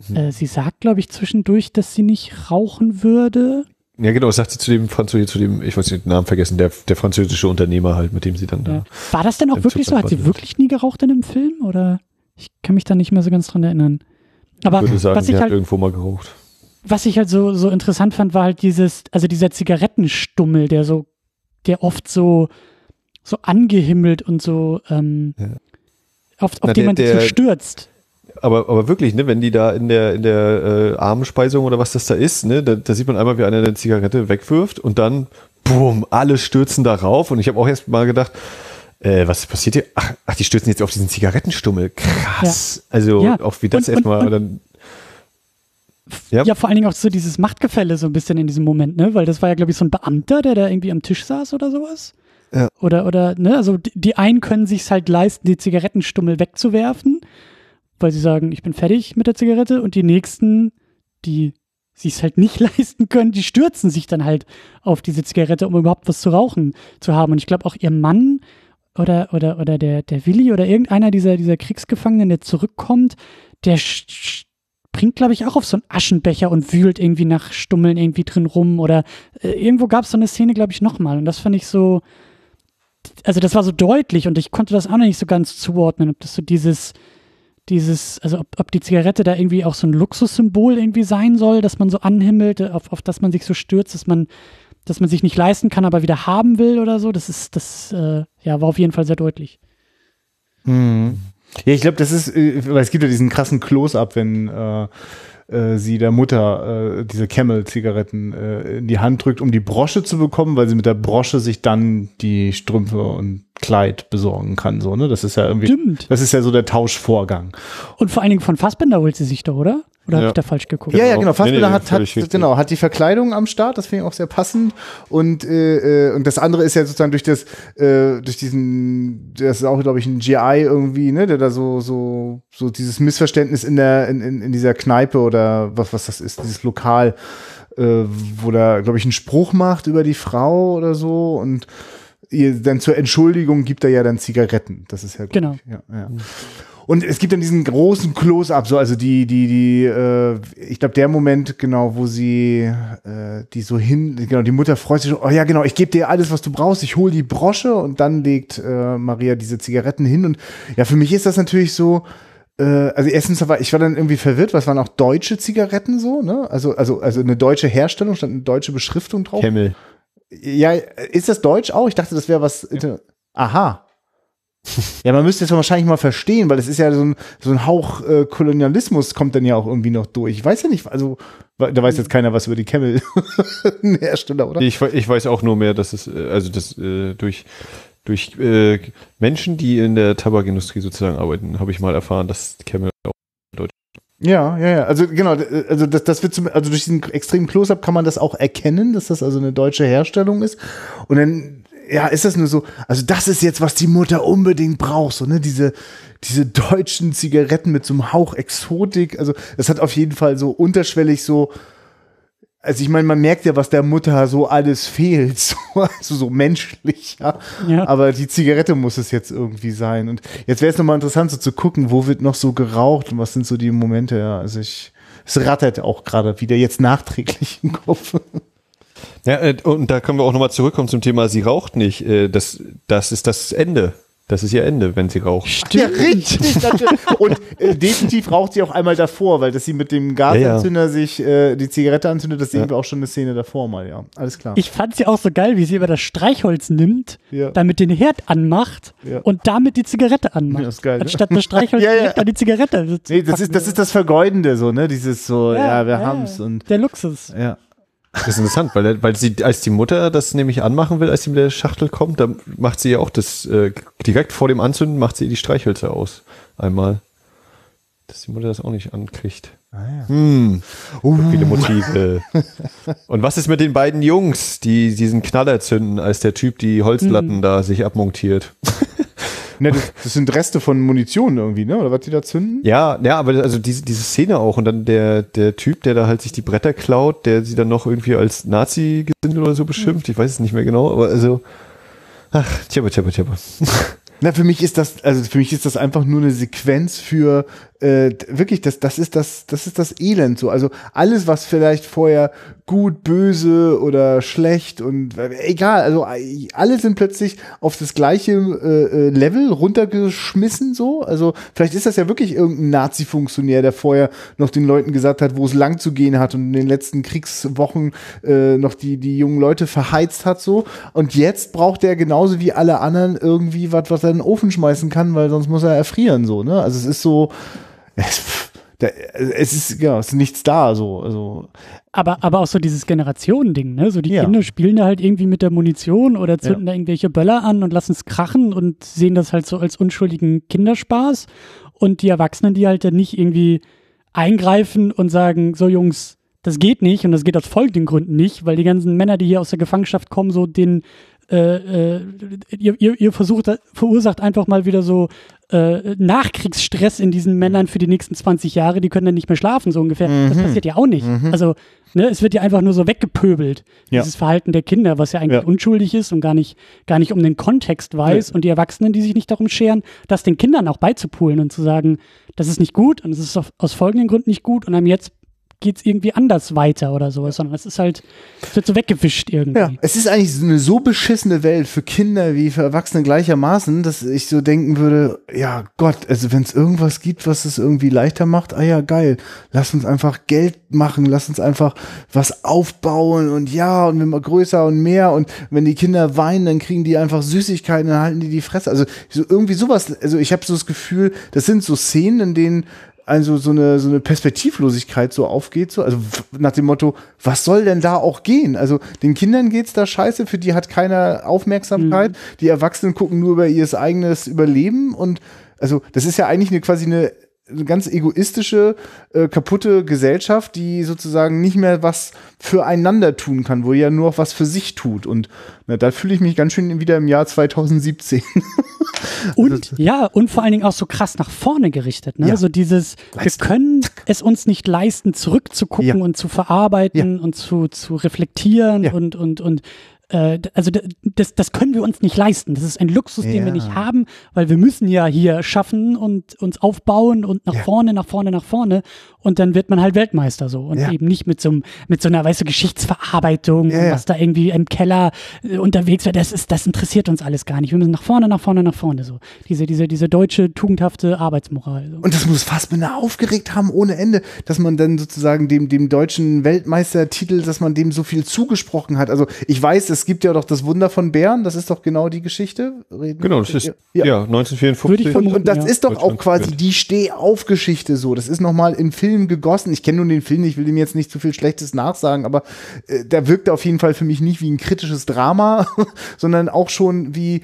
Mhm. Äh, sie sagt, glaube ich, zwischendurch, dass sie nicht rauchen würde. Ja, genau, das sagt sie zu dem Französischen, zu dem, ich weiß nicht den Namen vergessen, der, der französische Unternehmer halt, mit dem sie dann Ja. da. War das denn auch wirklich so? Hat sie wirklich nie geraucht in dem Film? Oder ich kann mich da nicht mehr so ganz dran erinnern. Aber Ich würde sagen, was ich halt irgendwo mal geraucht. was ich halt so, so interessant fand, war halt dieses, also dieser Zigarettenstummel, der so, der oft so, so angehimmelt und so, ähm, Ja. auf, auf Na, den der- man sich so stürzt. Aber, aber wirklich, ne, wenn die da in der, in der äh, Armenspeisung oder was das da ist, ne, da, da sieht man einmal, wie einer eine Zigarette wegwirft und dann, boom, alle stürzen darauf. Und ich habe auch erst mal gedacht, äh, was passiert hier? Ach, ach, die stürzen jetzt auf diesen Zigarettenstummel. Krass. Also Ja. auch wie das erstmal dann. Ja. Ja. vor allen Dingen auch so dieses Machtgefälle so ein bisschen in diesem Moment, ne? Weil das war ja, glaube ich, so ein Beamter, der da irgendwie am Tisch saß oder sowas. Ja. Oder, oder, ne? Also die, die einen können sich halt leisten, die Zigarettenstummel wegzuwerfen, weil sie sagen, ich bin fertig mit der Zigarette und die nächsten, die sich halt nicht leisten können, die stürzen sich dann halt auf diese Zigarette, um überhaupt was zu rauchen zu haben. Und ich glaube auch ihr Mann oder, oder, oder der, der Willi oder irgendeiner dieser, dieser Kriegsgefangenen, der zurückkommt, der springt, glaube ich, auch auf so einen Aschenbecher und wühlt irgendwie nach Stummeln irgendwie drin rum. Oder äh, irgendwo gab es so eine Szene, glaube ich, nochmal. Und das fand ich so, also das war so deutlich und ich konnte das auch noch nicht so ganz zuordnen, ob das so dieses, dieses, also ob, ob die Zigarette da irgendwie auch so ein Luxussymbol irgendwie sein soll, dass man so anhimmelt, auf, auf das man sich so stürzt, dass man, dass man sich nicht leisten kann, aber wieder haben will oder so. Das ist, das, äh, ja, war auf jeden Fall sehr deutlich. Mhm. Ja, ich glaube, das ist, äh, weil es gibt ja diesen krassen Close-up, wenn äh, äh, sie der Mutter äh, diese Camel-Zigaretten äh, in die Hand drückt, um die Brosche zu bekommen, weil sie mit der Brosche sich dann die Strümpfe und Kleid besorgen kann. So, ne? Das ist ja irgendwie, Stimmt. das ist ja so der Tauschvorgang. Und vor allen Dingen von Fassbender holt sie sich doch, oder? Oder habe Ja. ich da falsch geguckt? Ja, ja, Genau. genau. Fassbinder Nee, nee, hat, hat, genau, hat die Verkleidung am Start, das finde ich auch sehr passend. Und, äh, äh, und das andere ist ja sozusagen durch das, äh, durch diesen, das ist auch, glaube ich, ein GI irgendwie, ne, der da so, so, so dieses Missverständnis in der, in, in, in dieser Kneipe oder was, was das ist, dieses Lokal, äh, wo da, glaube ich, einen Spruch macht über die Frau oder so und dann zur Entschuldigung gibt er ja dann Zigaretten. Das ist ja gut. Genau. Ja, ja. Und es gibt dann diesen großen Close-up, so also die, die, die, äh, ich glaube der Moment genau, wo sie, äh, die so hin, genau, die Mutter freut sich, oh ja genau, ich gebe dir alles, was du brauchst, ich hole die Brosche und dann legt äh, Maria diese Zigaretten hin und ja, für mich ist das natürlich so, äh, also erstens war ich war dann irgendwie verwirrt, was waren auch deutsche Zigaretten so, ne? Also also also eine deutsche Herstellung, stand eine deutsche Beschriftung drauf. Camel. Ja, ist das Deutsch auch? Ich dachte, das wäre was. inter- Aha. Ja, man müsste es wahrscheinlich mal verstehen, weil es ist ja so ein, so ein Hauch äh, Kolonialismus kommt dann ja auch irgendwie noch durch. Ich weiß ja nicht, also da weiß jetzt keiner was über die Camel-Hersteller, oder? Ich, ich weiß auch nur mehr, dass es, äh, also das äh, durch, durch äh, Menschen, die in der Tabakindustrie sozusagen arbeiten, habe ich mal erfahren, dass Camel auch Ja, ja, ja. Also genau, d- also das, das wird zum, also durch diesen extremen Close-up kann man das auch erkennen, dass das also eine deutsche Herstellung ist. Und dann, ja, ist das nur so, also das ist jetzt, was die Mutter unbedingt braucht, so, ne, diese, diese deutschen Zigaretten mit so einem Hauch Exotik. Also das hat auf jeden Fall so unterschwellig so, also ich meine, man merkt ja, was der Mutter so alles fehlt, so, also so menschlich, ja. Ja. Aber die Zigarette muss es jetzt irgendwie sein. Und jetzt wäre es nochmal interessant, so zu gucken, wo wird noch so geraucht und was sind so die Momente, ja. Also ich, es rattert auch gerade wieder jetzt nachträglich im Kopf. Ja, äh, und da können wir auch nochmal zurückkommen zum Thema, sie raucht nicht. Äh, Das, das ist das Ende. Das ist ihr Ende, wenn sie raucht. Ja, richtig. natürlich. Und äh, definitiv raucht sie auch einmal davor, weil dass sie mit dem Gasanzünder sich äh, die Zigarette anzündet, das sehen Ja. wir auch schon eine Szene davor mal, ja. Alles klar. Ich fand sie auch so geil, wie sie über das Streichholz nimmt, Ja. damit den Herd anmacht Ja. und damit die Zigarette anmacht. Ja, ist geil, ne? Anstatt das Streichholz Ja, ja. direkt an die Zigarette. nee, das ist, das ist das Vergeudende so, ne? Dieses so, ja, wir haben's und Der Luxus. ja. Das ist interessant, weil, weil sie, als die Mutter das nämlich anmachen will, als sie mit der Schachtel kommt, dann macht sie ja auch das, äh, direkt vor dem Anzünden macht sie die Streichhölzer aus. Einmal. Dass die Mutter das auch nicht ankriegt. Hm. Viele Motive. Und was ist mit den beiden Jungs, die diesen Knaller zünden, als der Typ die Holzlatten da sich abmontiert? Ne, das, das sind Reste von Munition irgendwie, ne? Oder was die da zünden? Ja, ja, aber also diese, diese Szene auch und dann der, der Typ, der da halt sich die Bretter klaut, der sie dann noch irgendwie als Nazi gesinnt oder so beschimpft, ich weiß es nicht mehr genau, aber also, ach, tjabba, tjabba, tjabba. Na, für mich ist das, also für mich ist das einfach nur eine Sequenz für äh, wirklich, das, das ist das, das ist das Elend so. Also alles, was vielleicht vorher gut, böse oder schlecht und äh, egal, also äh, alle sind plötzlich auf das gleiche äh, äh, Level runtergeschmissen so. Also vielleicht ist das ja wirklich irgendein Nazi-Funktionär, der vorher noch den Leuten gesagt hat, wo es lang zu gehen hat und in den letzten Kriegswochen äh, noch die, die jungen Leute verheizt hat so. Und jetzt braucht er genauso wie alle anderen irgendwie was, was er in den Ofen schmeißen kann, weil sonst muss er erfrieren so. Ne? Also es ist so es, es ist, ja, es ist nichts da, so, also. Aber, aber auch so dieses Generationending, ne? So die ja. Kinder spielen da halt irgendwie mit der Munition oder zünden ja. da irgendwelche Böller an und lassen es krachen und sehen das halt so als unschuldigen Kinderspaß. Und die Erwachsenen, die halt dann nicht irgendwie eingreifen und sagen, so Jungs, das geht nicht und das geht aus folgenden Gründen nicht, weil die ganzen Männer, die hier aus der Gefangenschaft kommen, so den äh, äh, ihr, ihr, ihr versucht, verursacht einfach mal wieder so äh, Nachkriegsstress in diesen Männern für die nächsten 20 Jahre, die können dann nicht mehr schlafen, so ungefähr. Mhm. Das passiert ja auch nicht. Mhm. Also, ne, es wird ja einfach nur so weggepöbelt, ja. dieses Verhalten der Kinder, was ja eigentlich ja. unschuldig ist und gar nicht, gar nicht um den Kontext weiß. Ja. Und die Erwachsenen, die sich nicht darum scheren, das den Kindern auch beizupulen und zu sagen, das ist nicht gut und es ist aus folgenden Gründen nicht gut und einem jetzt geht es irgendwie anders weiter oder sowas, sondern es ist halt, es wird so weggewischt irgendwie. Ja, es ist eigentlich eine so beschissene Welt für Kinder wie für Erwachsene gleichermaßen, dass ich so denken würde, ja Gott, also wenn es irgendwas gibt, was es irgendwie leichter macht, ah ja, geil, lass uns einfach Geld machen, lass uns einfach was aufbauen und ja, und immer größer und mehr und wenn die Kinder weinen, dann kriegen die einfach Süßigkeiten, dann halten die die Fresse. Also so irgendwie sowas, also ich habe so das Gefühl, das sind so Szenen, in denen also so eine, so eine Perspektivlosigkeit so aufgeht, so, also nach dem Motto, was soll denn da auch gehen? Also den Kindern geht's da scheiße, für die hat keiner Aufmerksamkeit, mhm. die Erwachsenen gucken nur über ihr eigenes Überleben und also das ist ja eigentlich eine quasi eine eine ganz egoistische, äh, kaputte Gesellschaft, die sozusagen nicht mehr was füreinander tun kann, wo ja nur was für sich tut. Und na, da fühle ich mich ganz schön wieder im Jahr 2017. und also, ja, und vor allen Dingen auch so krass nach vorne gerichtet. Ne? Ja. Also dieses, Leisten. wir können es uns nicht leisten, zurückzugucken ja. und zu verarbeiten ja. und zu, zu reflektieren und, und, und äh, also das, das können wir uns nicht leisten. Das ist ein Luxus, den wir nicht haben, weil wir müssen ja hier schaffen und uns aufbauen und nach ja. vorne, nach vorne, nach vorne. Und dann wird man halt Weltmeister so. Und ja. eben nicht mit so, mit so einer, weißt du, Geschichtsverarbeitung, ja, was da irgendwie im Keller äh, unterwegs wird. Das ist, das interessiert uns alles gar nicht. Wir müssen nach vorne, nach vorne, nach vorne so. Diese, diese, diese deutsche, tugendhafte Arbeitsmoral. So. Und das muss Fassbinder aufgeregt haben ohne Ende, dass man dann sozusagen dem, dem deutschen Weltmeistertitel, dass man dem so viel zugesprochen hat. Also ich weiß, es gibt ja doch das Wunder von Bern, das ist doch genau die Geschichte. Reden genau, das ist ja, ja 1954. Und, und, das ja. ist doch auch quasi die Stehaufgeschichte so. Das ist nochmal in Film Film gegossen. Ich kenne nun den Film, ich will ihm jetzt nicht zu viel Schlechtes nachsagen, aber äh, der wirkte auf jeden Fall für mich nicht wie ein kritisches Drama, sondern auch schon wie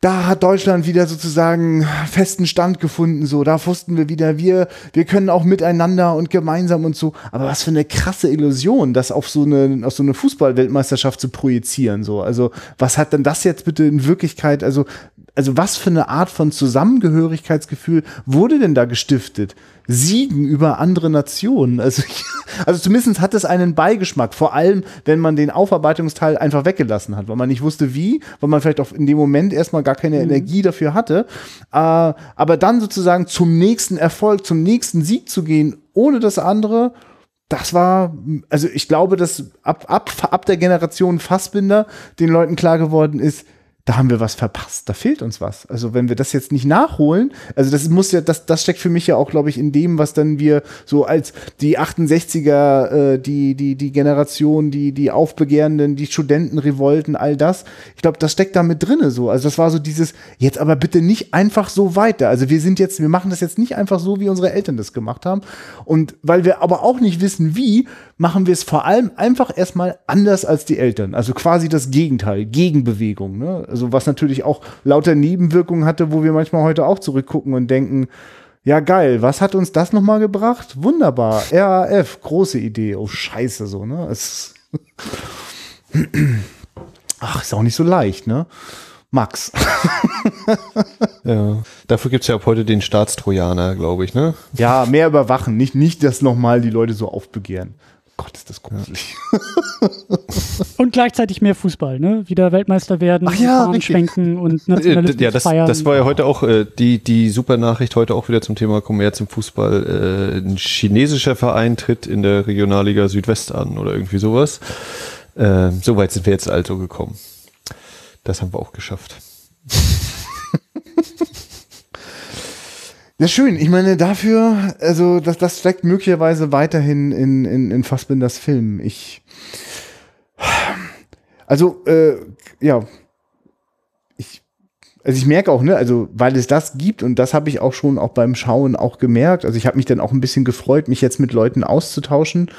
da hat Deutschland wieder sozusagen festen Stand gefunden, so, da wussten wir wieder, wir, wir können auch miteinander und gemeinsam und so. Aber was für eine krasse Illusion, das auf so eine, auf so eine Fußballweltmeisterschaft zu projizieren, so. Also, was hat denn das jetzt bitte in Wirklichkeit, also, also was für eine Art von Zusammengehörigkeitsgefühl wurde denn da gestiftet? Siegen über andere Nationen. Also, also zumindest hat es einen Beigeschmack, vor allem wenn man den Aufarbeitungsteil einfach weggelassen hat, weil man nicht wusste wie, weil man vielleicht auch in dem Moment erstmal gar keine mhm. Energie dafür hatte. Äh, aber dann sozusagen zum nächsten Erfolg, zum nächsten Sieg zu gehen, ohne das andere, das war, also ich glaube, dass ab, ab, ab der Generation Fassbinder den Leuten klar geworden ist, da haben wir was verpasst, da fehlt uns was. Also wenn wir das jetzt nicht nachholen, also das muss ja, das, das steckt für mich ja auch, glaube ich, in dem, was dann wir so als die 68er, äh, die, die, die Generation, die, die Aufbegehrenden, die Studentenrevolten, all das. Ich glaube, das steckt da mit drinne so. Also das war so dieses, jetzt aber bitte nicht einfach so weiter. Also wir sind jetzt, wir machen das jetzt nicht einfach so, wie unsere Eltern das gemacht haben. Und weil wir aber auch nicht wissen, wie, machen wir es vor allem einfach erstmal anders als die Eltern. Also quasi das Gegenteil, Gegenbewegung. Ne? Also was natürlich auch lauter Nebenwirkungen hatte, wo wir manchmal heute auch zurückgucken und denken, ja geil, was hat uns das nochmal gebracht? Wunderbar, RAF, große Idee. Oh scheiße, so, ne? Es Ach, ist auch nicht so leicht, ne? Max. ja, dafür gibt es ja ab heute den Staatstrojaner, glaube ich, ne? Ja, mehr überwachen, nicht, nicht dass nochmal die Leute so aufbegehren. Gott, ist das gruselig. Und gleichzeitig mehr Fußball, ne? Wieder Weltmeister werden, Ach ja, schwenken und Äh, Nationalismus Ja, das, feiern. das war ja heute auch äh, die, die super Nachricht heute auch wieder zum Thema Kommerz im Fußball. Äh, ein chinesischer Verein tritt in der Regionalliga Südwest an oder irgendwie sowas. Äh, so weit sind wir jetzt also gekommen. Das haben wir auch geschafft. Ja, schön. Ich meine, dafür, also das, das steckt möglicherweise weiterhin in, in, in Fassbinders Film. Ich. Also, äh, ja. Ich. Also ich merke auch, ne, also weil es das gibt und das habe ich auch schon auch beim Schauen auch gemerkt. Also ich habe mich dann auch ein bisschen gefreut, mich jetzt mit Leuten auszutauschen.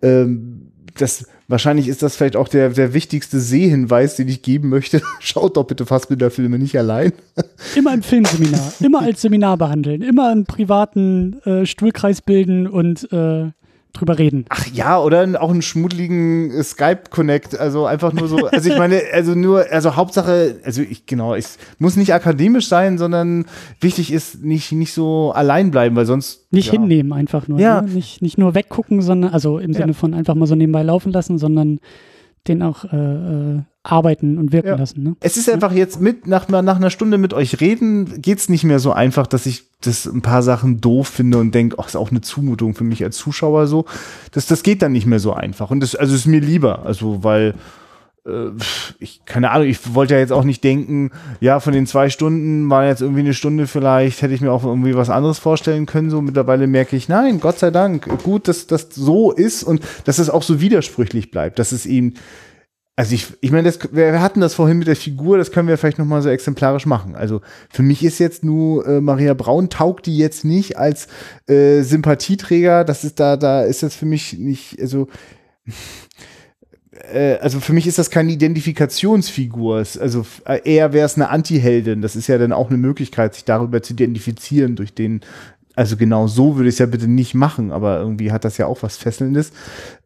Ähm, das wahrscheinlich ist das vielleicht auch der, der wichtigste Sehhinweis, den ich geben möchte. Schaut doch bitte Fassbinder-Filme nicht allein. Immer im Filmseminar, immer als Seminar behandeln, immer einen privaten äh, Stuhlkreis bilden und äh, drüber reden. Ach ja, oder auch einen schmuddeligen äh, Skype-Connect. Also einfach nur so, also ich meine, also nur, also Hauptsache, also ich, genau, es muss nicht akademisch sein, sondern wichtig ist nicht, nicht so allein bleiben, weil sonst. Nicht ja. hinnehmen einfach nur. Ja. Ne? Nicht, nicht nur weggucken, sondern, also im Ja. Sinne von einfach mal so nebenbei laufen lassen, sondern den auch äh, äh, arbeiten und wirken Ja. lassen. Ne? Es ist einfach jetzt mit, nach, nach einer Stunde mit euch reden, geht's nicht mehr so einfach, dass ich das ein paar Sachen doof finde und denke, ach, ist auch eine Zumutung für mich als Zuschauer so. Das, das geht dann nicht mehr so einfach. Und das, also ist mir lieber, also weil äh, ich, keine Ahnung, ich wollte ja jetzt auch nicht denken, ja, von den zwei Stunden war jetzt irgendwie eine Stunde vielleicht, hätte ich mir auch irgendwie was anderes vorstellen können. So mittlerweile merke ich, nein, Gott sei Dank, gut, dass das so ist und dass es auch so widersprüchlich bleibt, dass es ihm also ich, ich meine, das, wir hatten das vorhin mit der Figur, das können wir vielleicht noch mal so exemplarisch machen. Also für mich ist jetzt nur äh, Maria Braun taugt die jetzt nicht als äh, Sympathieträger. Das ist da, da ist das für mich nicht, also äh, also für mich ist das keine Identifikationsfigur. Also äh, eher wäre es eine Anti-Heldin. Das ist ja dann auch eine Möglichkeit, sich darüber zu identifizieren durch den. Also genau so würde ich es ja bitte nicht machen, aber irgendwie hat das ja auch was Fesselndes.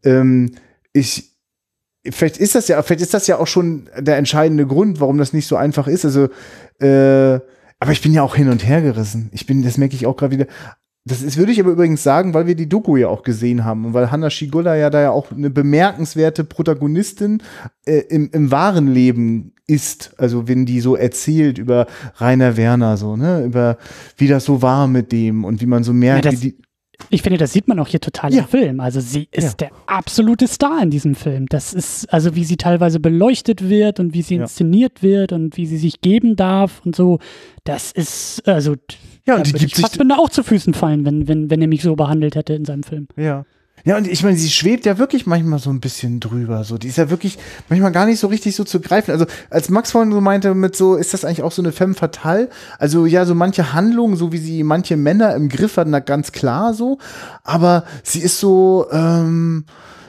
Ähm, ich vielleicht ist das ja, vielleicht ist das ja auch schon der entscheidende Grund, warum das nicht so einfach ist. Also, äh, aber ich bin ja auch hin und her gerissen. Ich bin, das merke ich auch gerade wieder. Das ist, würde ich aber übrigens sagen, weil wir die Doku ja auch gesehen haben und weil Hanna Schigula ja da ja auch eine bemerkenswerte Protagonistin äh, im, im wahren Leben ist. Also wenn die so erzählt über Rainer Werner so, ne, über wie das so war mit dem und wie man so merkt, Ja, das- wie die, Ich finde, das sieht man auch hier total Ja. im Film. Also sie ist Ja. der absolute Star in diesem Film. Das ist, also wie sie teilweise beleuchtet wird und wie sie Ja. inszeniert wird und wie sie sich geben darf und so. Das ist, also, Ja, und die würde gibt ich sich- Fassbinder auch zu Füßen fallen, wenn, wenn, wenn er mich so behandelt hätte in seinem Film. Ja. Ja, und ich meine, sie schwebt ja wirklich manchmal so ein bisschen drüber. So, die ist ja wirklich manchmal gar nicht so richtig so zu greifen. Also, als Max vorhin so meinte, mit so, ist das eigentlich auch so eine femme fatale? Also, ja, so manche Handlungen, so wie sie manche Männer im Griff hat, na ganz klar so. Aber sie ist so, ähm,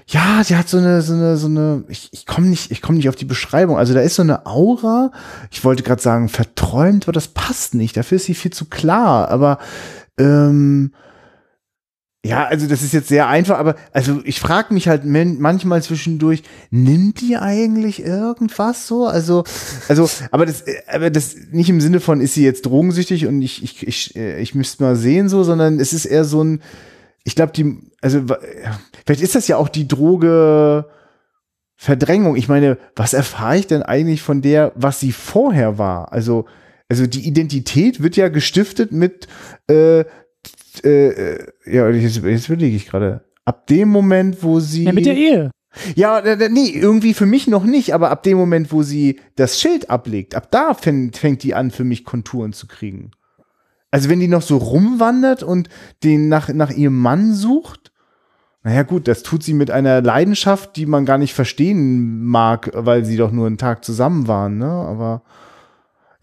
ja, sie hat so eine, so eine, so eine, ich, ich komme nicht, ich komme nicht auf die Beschreibung. Also da ist so eine Aura, ich wollte gerade sagen, verträumt, aber das passt nicht. Dafür ist sie viel zu klar. Aber ähm, ja, also das ist jetzt sehr einfach, aber also ich frage mich halt manchmal zwischendurch, nimmt die eigentlich irgendwas so? Also, also, aber das, aber das nicht im Sinne von, ist sie jetzt drogensüchtig und ich, ich, ich, äh, ich müsste mal sehen so, sondern es ist eher so ein, ich glaube, die, also vielleicht ist das ja auch die Droge Verdrängung. Ich meine, was erfahre ich denn eigentlich von der, was sie vorher war? Also, also die Identität wird ja gestiftet mit äh, äh, äh, ja, jetzt, jetzt überlege ich gerade. Ab dem Moment, wo sie. Ja, mit der Ehe. Ja, nee, irgendwie für mich noch nicht, aber ab dem Moment, wo sie das Schild ablegt, ab da fängt, fängt die an, für mich Konturen zu kriegen. Also wenn die noch so rumwandert und den nach, nach ihrem Mann sucht, naja gut, das tut sie mit einer Leidenschaft, die man gar nicht verstehen mag, weil sie doch nur einen Tag zusammen waren, ne? Aber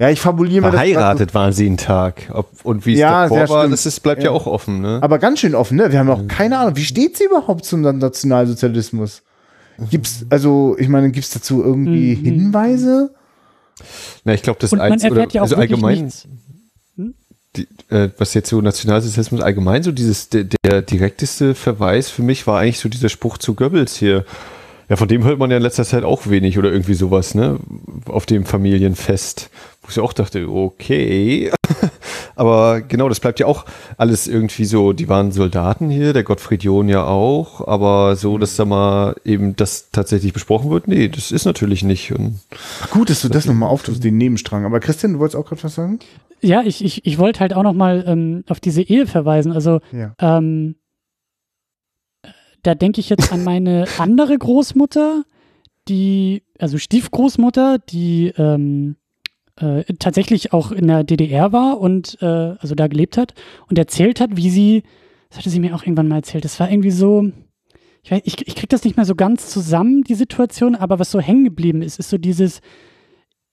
ja, ich fabuliere mal Verheiratet waren sie einen Tag. Ob, und wie es Ja, davor war, stimmt. das ist, bleibt ja. Ja. auch offen. Ne? Aber ganz schön offen, ne? Wir haben auch keine Ahnung, wie steht sie überhaupt zum Nationalsozialismus? Gibt's, also, ich meine, gibt's dazu irgendwie Mhm. Hinweise? Na, ich glaube, das Und man erfährt ja auch also allgemein, nichts. die, äh, was jetzt so Nationalsozialismus allgemein so dieses der, der direkteste Verweis für mich war eigentlich so dieser Spruch zu Goebbels hier. Ja, von dem hört man ja in letzter Zeit auch wenig oder irgendwie sowas, ne? Auf dem Familienfest. Wo ich auch dachte, okay. aber genau, das bleibt ja auch alles irgendwie so, die waren Soldaten hier, der Gottfried John ja auch, aber so, dass da mal eben das tatsächlich besprochen wird, nee, das ist natürlich nicht. Und Gut, dass du das nochmal auftust, den Nebenstrang. Aber Christian, du wolltest auch gerade was sagen? Ja, ich, ich, ich wollte halt auch nochmal ähm, auf diese Ehe verweisen. Also, Ja. ähm, da denke ich jetzt an meine andere Großmutter, die, also Stiefgroßmutter, die ähm, äh, tatsächlich auch in der DDR war und äh, also da gelebt hat und erzählt hat, wie sie, das hatte sie mir auch irgendwann mal erzählt, das war irgendwie so, ich, weiß, ich, ich krieg das nicht mehr so ganz zusammen, die Situation, aber was so hängen geblieben ist, ist so dieses,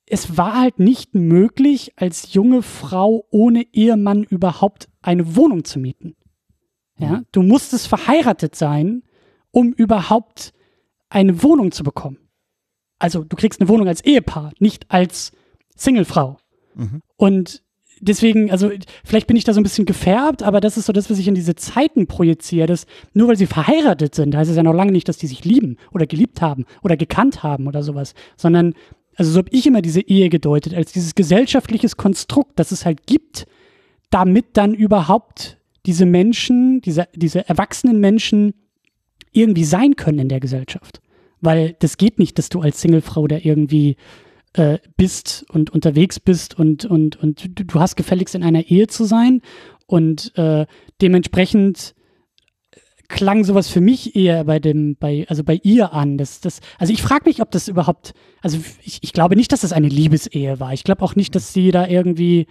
es war halt nicht möglich, als junge Frau ohne Ehemann überhaupt eine Wohnung zu mieten. Ja, du musstest verheiratet sein, um überhaupt eine Wohnung zu bekommen. Also du kriegst eine Wohnung als Ehepaar, nicht als Singlefrau. Mhm. Und deswegen, also vielleicht bin ich da so ein bisschen gefärbt, aber das ist so das, was ich in diese Zeiten projiziere, dass nur weil sie verheiratet sind, heißt es ja noch lange nicht, dass die sich lieben oder geliebt haben oder gekannt haben oder sowas, sondern also so habe ich immer diese Ehe gedeutet, als dieses gesellschaftliches Konstrukt, das es halt gibt, damit dann überhaupt diese Menschen, diese, diese erwachsenen Menschen irgendwie sein können in der Gesellschaft. Weil das geht nicht, dass du als Singlefrau da irgendwie äh, bist und unterwegs bist und, und, und du, hast gefälligst in einer Ehe zu sein und äh, dementsprechend klang sowas für mich eher bei dem, bei, also bei ihr an. Das, das, also ich frage mich, ob das überhaupt, also ich, ich glaube nicht, dass das eine Liebesehe war. Ich glaube auch nicht, dass sie da irgendwie,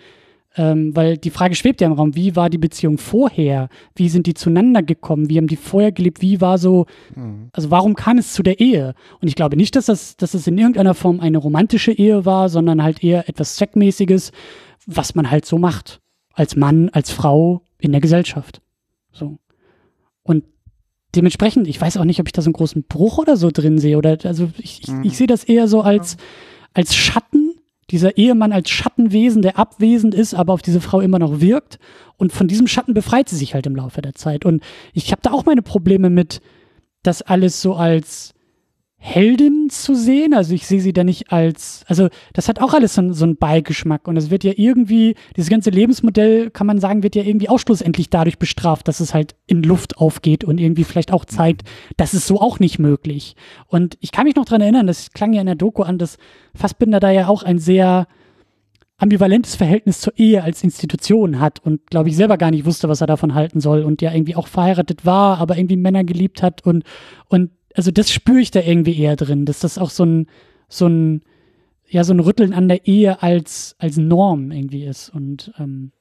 ähm, weil die Frage schwebt ja im Raum, wie war die Beziehung vorher? Wie sind die zueinander gekommen? Wie haben die vorher gelebt? Wie war so, also warum kam es zu der Ehe? Und ich glaube nicht, dass das, dass es in irgendeiner Form eine romantische Ehe war, sondern halt eher etwas Zweckmäßiges, was man halt so macht. Als Mann, als Frau in der Gesellschaft. So. Und dementsprechend, ich weiß auch nicht, ob ich da so einen großen Bruch oder so drin sehe. Oder also ich, ich, ich sehe das eher so als, als Schatten, dieser Ehemann als Schattenwesen, der abwesend ist, aber auf diese Frau immer noch wirkt. Und von diesem Schatten befreit sie sich halt im Laufe der Zeit. Und ich habe da auch meine Probleme mit, das alles so als Heldin zu sehen. Also ich sehe sie da nicht als, also das hat auch alles so, einen- so einen Beigeschmack. Und es wird ja irgendwie, dieses ganze Lebensmodell, kann man sagen, wird ja irgendwie auch schlussendlich dadurch bestraft, dass es halt in Luft aufgeht und irgendwie vielleicht auch zeigt, das ist so auch nicht möglich. Und ich kann mich noch dran erinnern, das klang ja in der Doku an, dass Fassbinder da ja auch ein sehr ambivalentes Verhältnis zur Ehe als Institution hat und glaube ich selber gar nicht wusste, was er davon halten soll und ja irgendwie auch verheiratet war, aber irgendwie Männer geliebt hat und und also das spüre ich da irgendwie eher drin, dass das auch so ein so ein ja so ein Rütteln an der Ehe als als Norm irgendwie ist und ähm,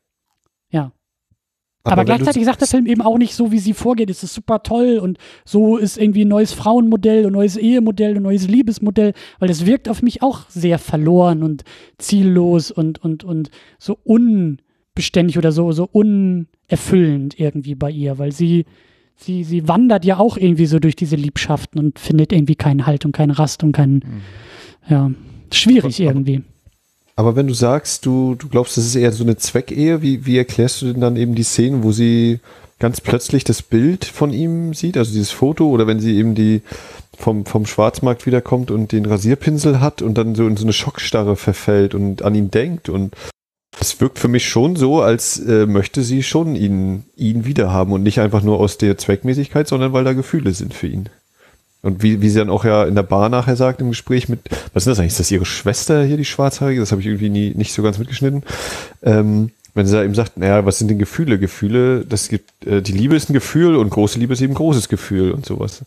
ja. Aber, du gleichzeitig sagt der Film eben auch nicht so, wie sie vorgeht, es ist super toll und so ist irgendwie ein neues Frauenmodell und neues Ehemodell und neues Liebesmodell, weil das wirkt auf mich auch sehr verloren und ziellos und, und, und so unbeständig oder so, so unerfüllend irgendwie bei ihr, weil sie, sie, sie wandert ja auch irgendwie so durch diese Liebschaften und findet irgendwie keinen Halt und keine Rast und keinen, ja, schwierig Aber- irgendwie. Aber wenn du sagst, du, du glaubst, das ist eher so eine Zweckehe, wie, wie erklärst du denn dann eben die Szenen, wo sie ganz plötzlich das Bild von ihm sieht, also dieses Foto, oder wenn sie eben die vom, vom Schwarzmarkt wiederkommt und den Rasierpinsel hat und dann so in so eine Schockstarre verfällt und an ihn denkt und es wirkt für mich schon so, als äh, möchte sie schon ihn, ihn wiederhaben und nicht einfach nur aus der Zweckmäßigkeit, sondern weil da Gefühle sind für ihn. Und wie, wie sie dann auch ja in der Bar nachher sagt im Gespräch mit, was ist das eigentlich? Ist das ihre Schwester hier, die Schwarzhaarige? Das habe ich irgendwie nie, nicht so ganz mitgeschnitten. Ähm, wenn sie da eben sagt, naja, was sind denn Gefühle? Gefühle, das gibt, äh, die Liebe ist ein Gefühl und große Liebe ist eben großes Gefühl und sowas.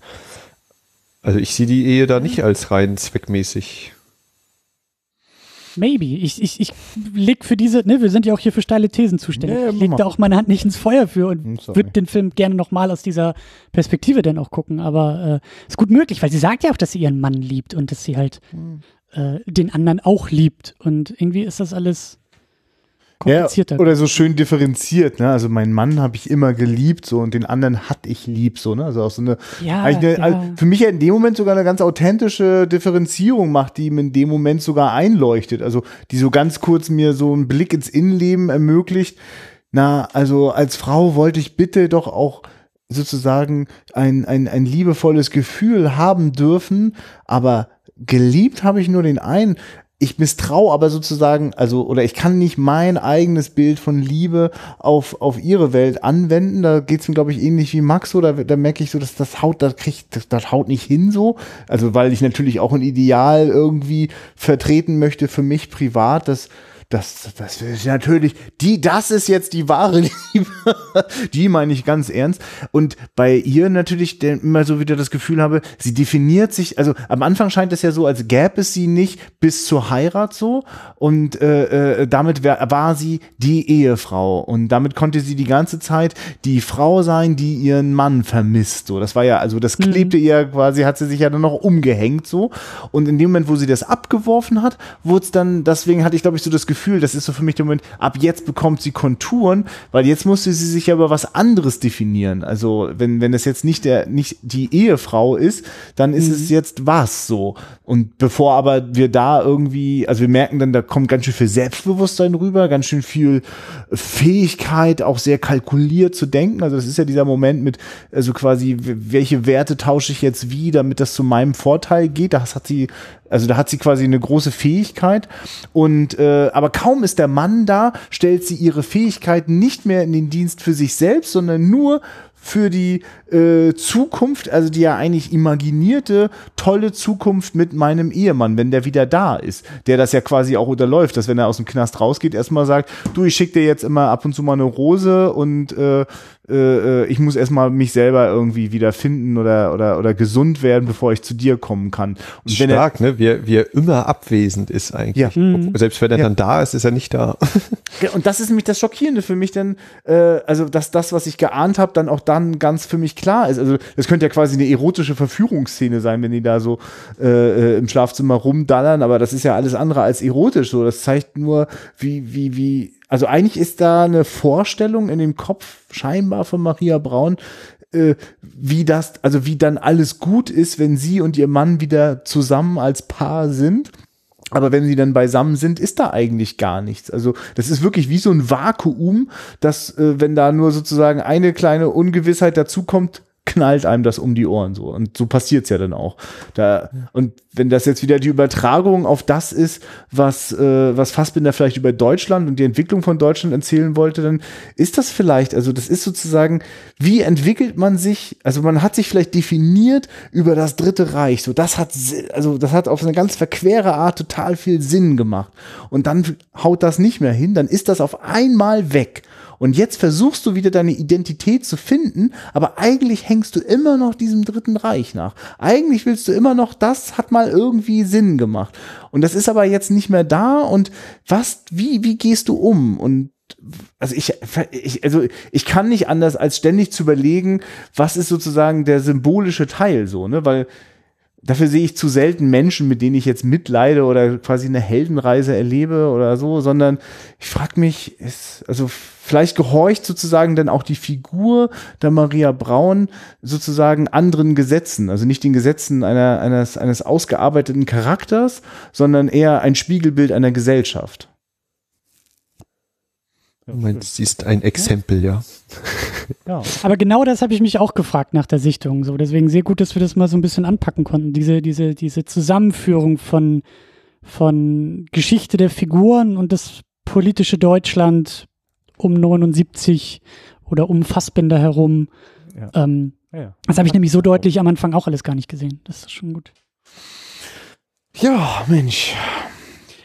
Also ich sehe die Ehe da nicht als rein zweckmäßig. Maybe. Ich, ich, ich leg für diese, ne, wir sind ja auch hier für steile Thesen zuständig. Ja, ich leg da auch meine Hand nicht ins Feuer für Hm, und sorry. würde den Film gerne nochmal aus dieser Perspektive dann auch gucken. Aber äh, ist gut möglich, weil sie sagt ja auch, dass sie ihren Mann liebt und dass sie halt Hm. äh, den anderen auch liebt. Und irgendwie ist das alles komplizierter. Ja, oder so schön differenziert, ne? Also meinen Mann habe ich immer geliebt, so und den anderen hatte ich lieb, so, ne? Also auch so eine, ja, eine ja. also für mich ja in dem Moment sogar eine ganz authentische Differenzierung macht, die ihm in dem Moment sogar einleuchtet. Also die so ganz kurz mir so einen Blick ins Innenleben ermöglicht. Na, also als Frau wollte ich bitte doch auch sozusagen ein, ein, ein liebevolles Gefühl haben dürfen, aber geliebt habe ich nur den einen. Ich misstraue aber sozusagen, also, oder ich kann nicht mein eigenes Bild von Liebe auf, auf ihre Welt anwenden. Da geht's mir, glaube ich, ähnlich wie Max so. Da, da merke ich so, dass das haut, das kriegt, das, das haut nicht hin so. Also, weil ich natürlich auch ein Ideal irgendwie vertreten möchte für mich privat, das das, das ist natürlich, die, das ist jetzt die wahre Liebe. die meine ich ganz ernst. Und bei ihr natürlich immer so wieder das Gefühl habe, sie definiert sich, also am Anfang scheint es ja so, als gäbe es sie nicht bis zur Heirat so. Und äh, äh, damit wär, war sie die Ehefrau. Und damit konnte sie die ganze Zeit die Frau sein, die ihren Mann vermisst. So, das war ja, also das mhm. klebte mhm. ihr quasi, hat sie sich ja dann noch umgehängt so. Und in dem Moment, wo sie das abgeworfen hat, wurde es dann, deswegen hatte ich, glaube ich, so das Gefühl, Gefühl, das ist so für mich der Moment, ab jetzt bekommt sie Konturen, weil jetzt musste sie sich ja über was anderes definieren. Also wenn, wenn es jetzt nicht der, nicht die Ehefrau ist, dann ist mhm. es jetzt was so. Und bevor aber wir da irgendwie, also wir merken dann, da kommt ganz schön viel Selbstbewusstsein rüber, ganz schön viel Fähigkeit, auch sehr kalkuliert zu denken. Also das ist ja dieser Moment mit, also quasi, welche Werte tausche ich jetzt wie, damit das zu meinem Vorteil geht. Das hat sie also da hat sie quasi eine große Fähigkeit. Und äh, aber kaum ist der Mann da, stellt sie ihre Fähigkeiten nicht mehr in den Dienst für sich selbst, sondern nur für die äh, Zukunft, also die ja eigentlich imaginierte, tolle Zukunft mit meinem Ehemann, wenn der wieder da ist, der das ja quasi auch unterläuft, dass wenn er aus dem Knast rausgeht, erstmal sagt, du, ich schicke dir jetzt immer ab und zu mal eine Rose und äh, äh, ich muss erstmal mich selber irgendwie wieder finden oder, oder, oder gesund werden, bevor ich zu dir kommen kann. Und Stark, er, ne? Wie, wie er immer abwesend ist eigentlich. Ja. Mhm. Selbst wenn er ja. dann da ist, ist er nicht da. Und das ist nämlich das Schockierende für mich, denn äh, also dass das, was ich geahnt habe, dann auch dann ganz für mich klar ist. Also das könnte ja quasi eine erotische Verführungsszene sein, wenn die da so äh, äh, im Schlafzimmer rumdallern, aber das ist ja alles andere als erotisch. So, das zeigt nur, wie, wie, wie also eigentlich ist da eine Vorstellung in dem Kopf scheinbar von Maria Braun, äh, wie das, also wie dann alles gut ist, wenn sie und ihr Mann wieder zusammen als Paar sind. Aber wenn sie dann beisammen sind, ist da eigentlich gar nichts. Also das ist wirklich wie so ein Vakuum, dass äh, wenn da nur sozusagen eine kleine Ungewissheit dazukommt, knallt einem das um die Ohren so. Und so passiert's ja dann auch. Da, und wenn das jetzt wieder die Übertragung auf das ist, was, äh, was Fassbinder vielleicht über Deutschland und die Entwicklung von Deutschland erzählen wollte, dann ist das vielleicht, also das ist sozusagen, wie entwickelt man sich, also man hat sich vielleicht definiert über das Dritte Reich. So, das hat, also das hat auf eine ganz verquere Art total viel Sinn gemacht. Und dann haut das nicht mehr hin, dann ist das auf einmal weg. Und jetzt versuchst du wieder deine Identität zu finden, aber eigentlich hängst du immer noch diesem Dritten Reich nach. Eigentlich willst du immer noch, das hat mal irgendwie Sinn gemacht. Und das ist aber jetzt nicht mehr da. Und was, wie, wie gehst du um? Und also ich, ich, also ich kann nicht anders als ständig zu überlegen, was ist sozusagen der symbolische Teil so, ne? Weil dafür sehe ich zu selten Menschen, mit denen ich jetzt mitleide oder quasi eine Heldenreise erlebe oder so, sondern ich frage mich, ist, also vielleicht gehorcht sozusagen dann auch die Figur der Maria Braun sozusagen anderen Gesetzen, also nicht den Gesetzen einer, eines, eines ausgearbeiteten Charakters, sondern eher ein Spiegelbild einer Gesellschaft. Du meinst, sie ist ein Exempel, ja. ja. Aber genau das habe ich mich auch gefragt nach der Sichtung. So, deswegen sehr gut, dass wir das mal so ein bisschen anpacken konnten. Diese, diese, diese Zusammenführung von, von Geschichte der Figuren und das politische Deutschland um 79 oder um Fassbinder herum. Ja. Ähm, ja, Das habe ich nämlich so deutlich am Anfang auch alles gar nicht gesehen. Das ist schon gut. Ja, Mensch.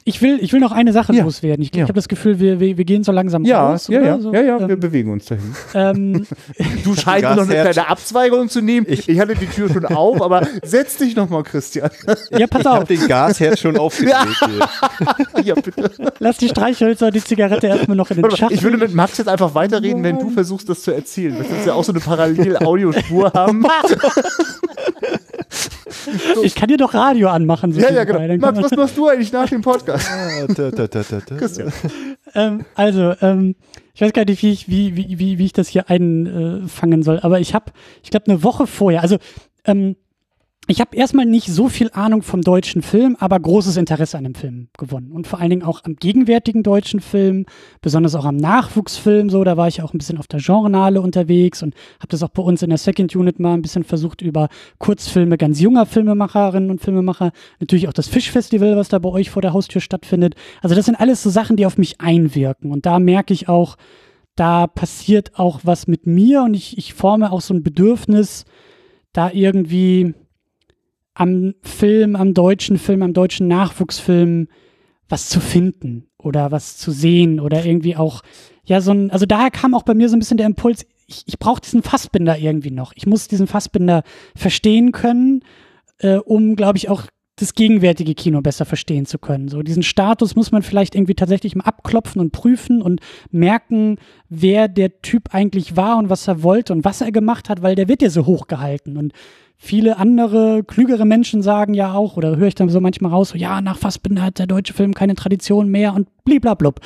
Ich will, ich will noch eine Sache ja. loswerden. Ich, ja. ich habe das Gefühl, wir, wir, wir, gehen so langsam ja, raus. Ja, ja, so. ja, ja, ähm, wir bewegen uns dahin. Ähm, du scheinst noch eine kleine Abzweigung zu nehmen. Ich, ich, hatte die Tür schon auf, aber setz dich noch mal, Christian. Ja, pass auf. Ich habe den Gasherd schon aufgedreht. ja, bitte. Lass die Streichhölzer und die Zigarette erstmal noch in den Schacht. Ich würde mit Max jetzt einfach weiterreden, wenn du versuchst, das zu erzählen. Du willst ja auch so eine Parallel-Audiospur haben. Ich kann dir doch Radio anmachen. So ja, ja, genau. Max, was machst du eigentlich nach dem Podcast? ähm, also, ähm, ich weiß gar nicht, wie ich, wie, wie, wie, wie ich das hier einfangen soll, aber ich habe, ich glaube, eine Woche vorher, also ähm, ich habe erstmal nicht so viel Ahnung vom deutschen Film, aber großes Interesse an dem Film gewonnen. Und vor allen Dingen auch am gegenwärtigen deutschen Film, besonders auch am Nachwuchsfilm. So, da war ich auch ein bisschen auf der Genrenale unterwegs und habe das auch bei uns in der Second Unit mal ein bisschen versucht über Kurzfilme ganz junger Filmemacherinnen und Filmemacher. Natürlich auch das Fischfestival, was da bei euch vor der Haustür stattfindet. Also das sind alles so Sachen, die auf mich einwirken. Und da merke ich auch, da passiert auch was mit mir und ich, ich forme auch so ein Bedürfnis, da irgendwie am Film, am deutschen Film, am deutschen Nachwuchsfilm was zu finden oder was zu sehen oder irgendwie auch, ja, so ein, also daher kam auch bei mir so ein bisschen der Impuls, ich, ich brauche diesen Fassbinder irgendwie noch. Ich muss diesen Fassbinder verstehen können, äh, um, glaube ich, auch das gegenwärtige Kino besser verstehen zu können. So diesen Status muss man vielleicht irgendwie tatsächlich mal abklopfen und prüfen und merken, wer der Typ eigentlich war und was er wollte und was er gemacht hat, weil der wird ja so hochgehalten und viele andere, klügere Menschen sagen ja auch, oder höre ich dann so manchmal raus, so, ja, nach Fassbinder hat der deutsche Film keine Tradition mehr und bliblablub.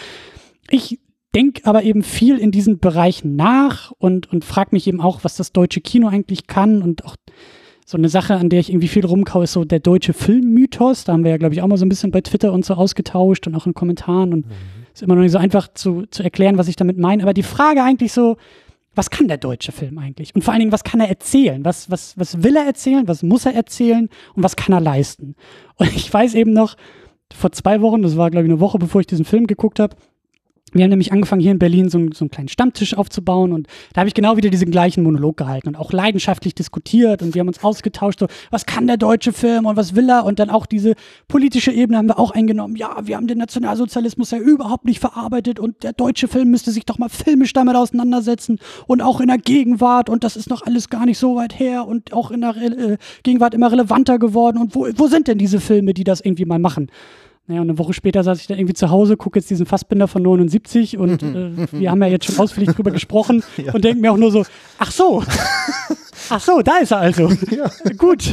Ich denke aber eben viel in diesen Bereichen nach und, und frage mich eben auch, was das deutsche Kino eigentlich kann und auch so eine Sache, an der ich irgendwie viel rumkau, ist so der deutsche Filmmythos. Da haben wir ja, glaube ich, auch mal so ein bisschen bei Twitter und so ausgetauscht und auch in Kommentaren und mhm. ist immer noch nicht so einfach zu, zu erklären, was ich damit meine. Aber die Frage eigentlich so, was kann der deutsche Film eigentlich? Und vor allen Dingen, was kann er erzählen? Was, was, was will er erzählen? Was muss er erzählen? Und was kann er leisten? Und ich weiß eben noch, vor zwei Wochen, das war, glaube ich, eine Woche, bevor ich diesen Film geguckt habe, wir haben nämlich angefangen, hier in Berlin so, so einen kleinen Stammtisch aufzubauen und da habe ich genau wieder diesen gleichen Monolog gehalten und auch leidenschaftlich diskutiert und wir haben uns ausgetauscht, so, was kann der deutsche Film und was will er und dann auch diese politische Ebene haben wir auch eingenommen. Ja, wir haben den Nationalsozialismus ja überhaupt nicht verarbeitet und der deutsche Film müsste sich doch mal filmisch damit auseinandersetzen und auch in der Gegenwart und das ist noch alles gar nicht so weit her und auch in der äh, Gegenwart immer relevanter geworden und wo, wo sind denn diese Filme, die das irgendwie mal machen? Naja, und eine Woche später saß ich dann irgendwie zu Hause, gucke jetzt diesen Fassbinder von 79 und äh, wir haben ja jetzt schon ausführlich drüber gesprochen ja. und denken mir auch nur so, ach so, ach so, da ist er also. Ja. Gut,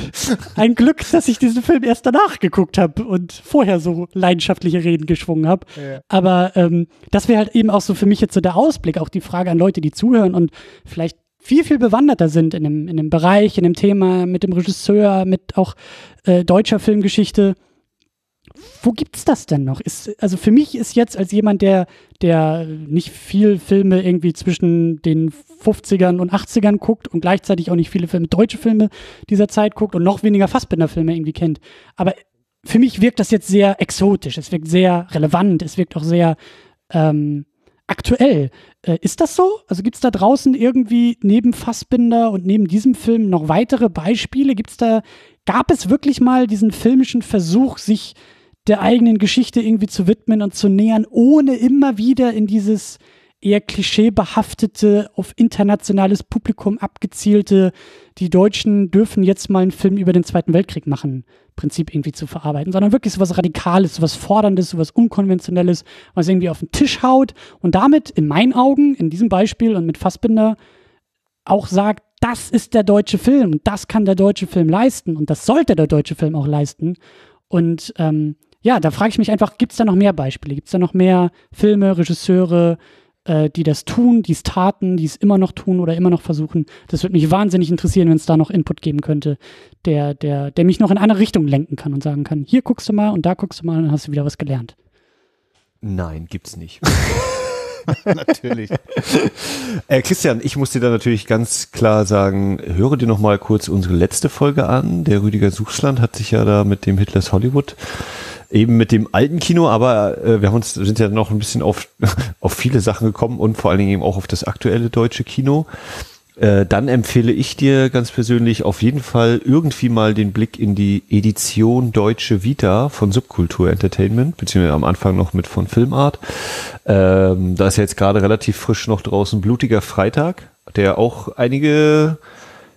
ein Glück, dass ich diesen Film erst danach geguckt habe und vorher so leidenschaftliche Reden geschwungen habe. Ja. Aber ähm, das wäre halt eben auch so für mich jetzt so der Ausblick, auch die Frage an Leute, die zuhören und vielleicht viel, viel bewanderter sind in dem, in dem Bereich, in dem Thema, mit dem Regisseur, mit auch äh, deutscher Filmgeschichte wo gibt's das denn noch? Ist, also für mich ist jetzt als jemand, der, der nicht viel Filme irgendwie zwischen den 50ern und 80ern guckt und gleichzeitig auch nicht viele Filme, deutsche Filme dieser Zeit guckt und noch weniger Fassbinder-Filme irgendwie kennt. Aber für mich wirkt das jetzt sehr exotisch, es wirkt sehr relevant, es wirkt auch sehr ähm, aktuell. Äh, ist das so? Also gibt es da draußen irgendwie neben Fassbinder und neben diesem Film noch weitere Beispiele? Gibt's da, gab es wirklich mal diesen filmischen Versuch, sich der eigenen Geschichte irgendwie zu widmen und zu nähern, ohne immer wieder in dieses eher klischeebehaftete, auf internationales Publikum abgezielte, die Deutschen dürfen jetzt mal einen Film über den Zweiten Weltkrieg machen, Prinzip irgendwie zu verarbeiten, sondern wirklich so was Radikales, so was Forderndes, so was Unkonventionelles, was irgendwie auf den Tisch haut und damit in meinen Augen, in diesem Beispiel und mit Fassbinder auch sagt, das ist der deutsche Film und das kann der deutsche Film leisten und das sollte der deutsche Film auch leisten. Und ähm, ja, da frage ich mich einfach, gibt es da noch mehr Beispiele? Gibt es da noch mehr Filme, Regisseure, äh, die das tun, die es taten, die es immer noch tun oder immer noch versuchen? Das würde mich wahnsinnig interessieren, wenn es da noch Input geben könnte, der, der, der mich noch in eine Richtung lenken kann und sagen kann, hier guckst du mal und da guckst du mal und dann hast du wieder was gelernt. Nein, gibt's nicht. natürlich. Äh, Christian, ich muss dir da natürlich ganz klar sagen, höre dir noch mal kurz unsere letzte Folge an. Der Rüdiger Suchsland hat sich ja da mit dem Hitlers Hollywood eben mit dem alten Kino, aber äh, wir haben uns, sind ja noch ein bisschen auf, auf viele Sachen gekommen und vor allen Dingen eben auch auf das aktuelle deutsche Kino. Äh, dann empfehle ich dir ganz persönlich auf jeden Fall irgendwie mal den Blick in die Edition Deutsche Vita von Subkultur Entertainment, beziehungsweise am Anfang noch mit von Filmart. Ähm, da ist jetzt gerade relativ frisch noch draußen Blutiger Freitag, der auch einige,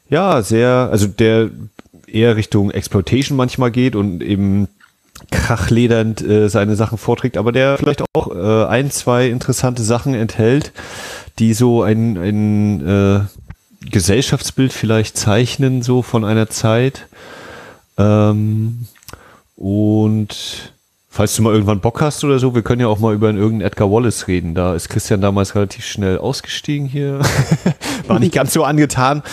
ja, sehr, also der eher Richtung Exploitation manchmal geht und eben krachledernd äh, seine Sachen vorträgt, aber der vielleicht auch äh, ein, zwei interessante Sachen enthält, die so ein, ein äh, Gesellschaftsbild vielleicht zeichnen, so von einer Zeit. Ähm, und Falls du mal irgendwann Bock hast oder so, wir können ja auch mal über einen irgendeinen Edgar Wallace reden. Da ist Christian damals relativ schnell ausgestiegen hier. war nicht ganz so angetan.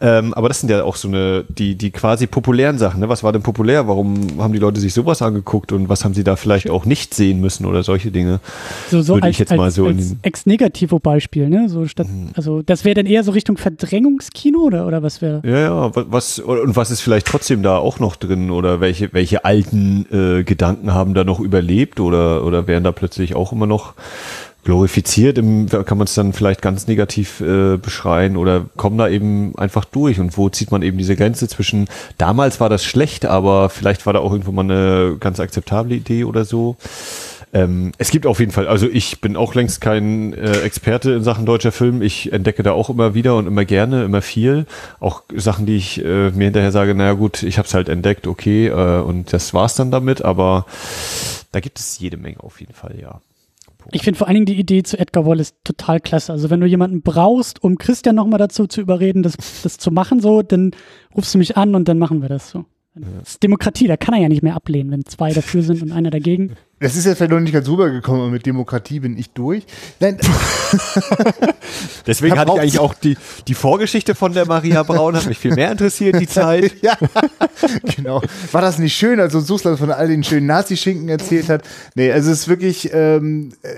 Ähm, aber das sind ja auch so eine, die, die quasi populären Sachen. Ne? Was war denn populär? Warum haben die Leute sich sowas angeguckt und was haben sie da vielleicht auch nicht sehen müssen oder solche Dinge? So, so Würde als, ich jetzt als, mal so in als den- Ex-Negativo-Beispiel, ne? So statt, Mhm. also das wäre dann eher so Richtung Verdrängungskino oder, oder was wäre? Ja, ja, wa- was, und was ist vielleicht trotzdem da auch noch drin oder welche, welche alten äh, Gedanken haben da noch überlebt oder, oder werden da plötzlich auch immer noch glorifiziert, im, kann man es dann vielleicht ganz negativ äh, beschreien oder kommen da eben einfach durch und wo zieht man eben diese Grenze zwischen, damals war das schlecht, aber vielleicht war da auch irgendwo mal eine ganz akzeptable Idee oder so. Ähm, es gibt auf jeden Fall, also ich bin auch längst kein äh, Experte in Sachen deutscher Film. Ich entdecke da auch immer wieder und immer gerne, immer viel. Auch Sachen, die ich äh, mir hinterher sage, naja gut, ich habe es halt entdeckt, okay, äh, und das war's dann damit, aber da gibt es jede Menge auf jeden Fall, ja. Ich finde vor allen Dingen die Idee zu Edgar Wallace total klasse. Also wenn du jemanden brauchst, um Christian nochmal dazu zu überreden, das, das zu machen, so, dann rufst du mich an und dann machen wir das so. Das ist Demokratie, da kann er ja nicht mehr ablehnen, wenn zwei dafür sind und einer dagegen. Das ist jetzt vielleicht noch nicht ganz rübergekommen, aber mit Demokratie bin ich durch. Nein, Deswegen hatte ich eigentlich auch die, die Vorgeschichte von der Maria Braun, hat mich viel mehr interessiert, die Zeit. ja, genau. War das nicht schön, als uns Suslan von all den schönen Nazi-Schinken erzählt hat? Nee, also es ist wirklich, ähm, äh,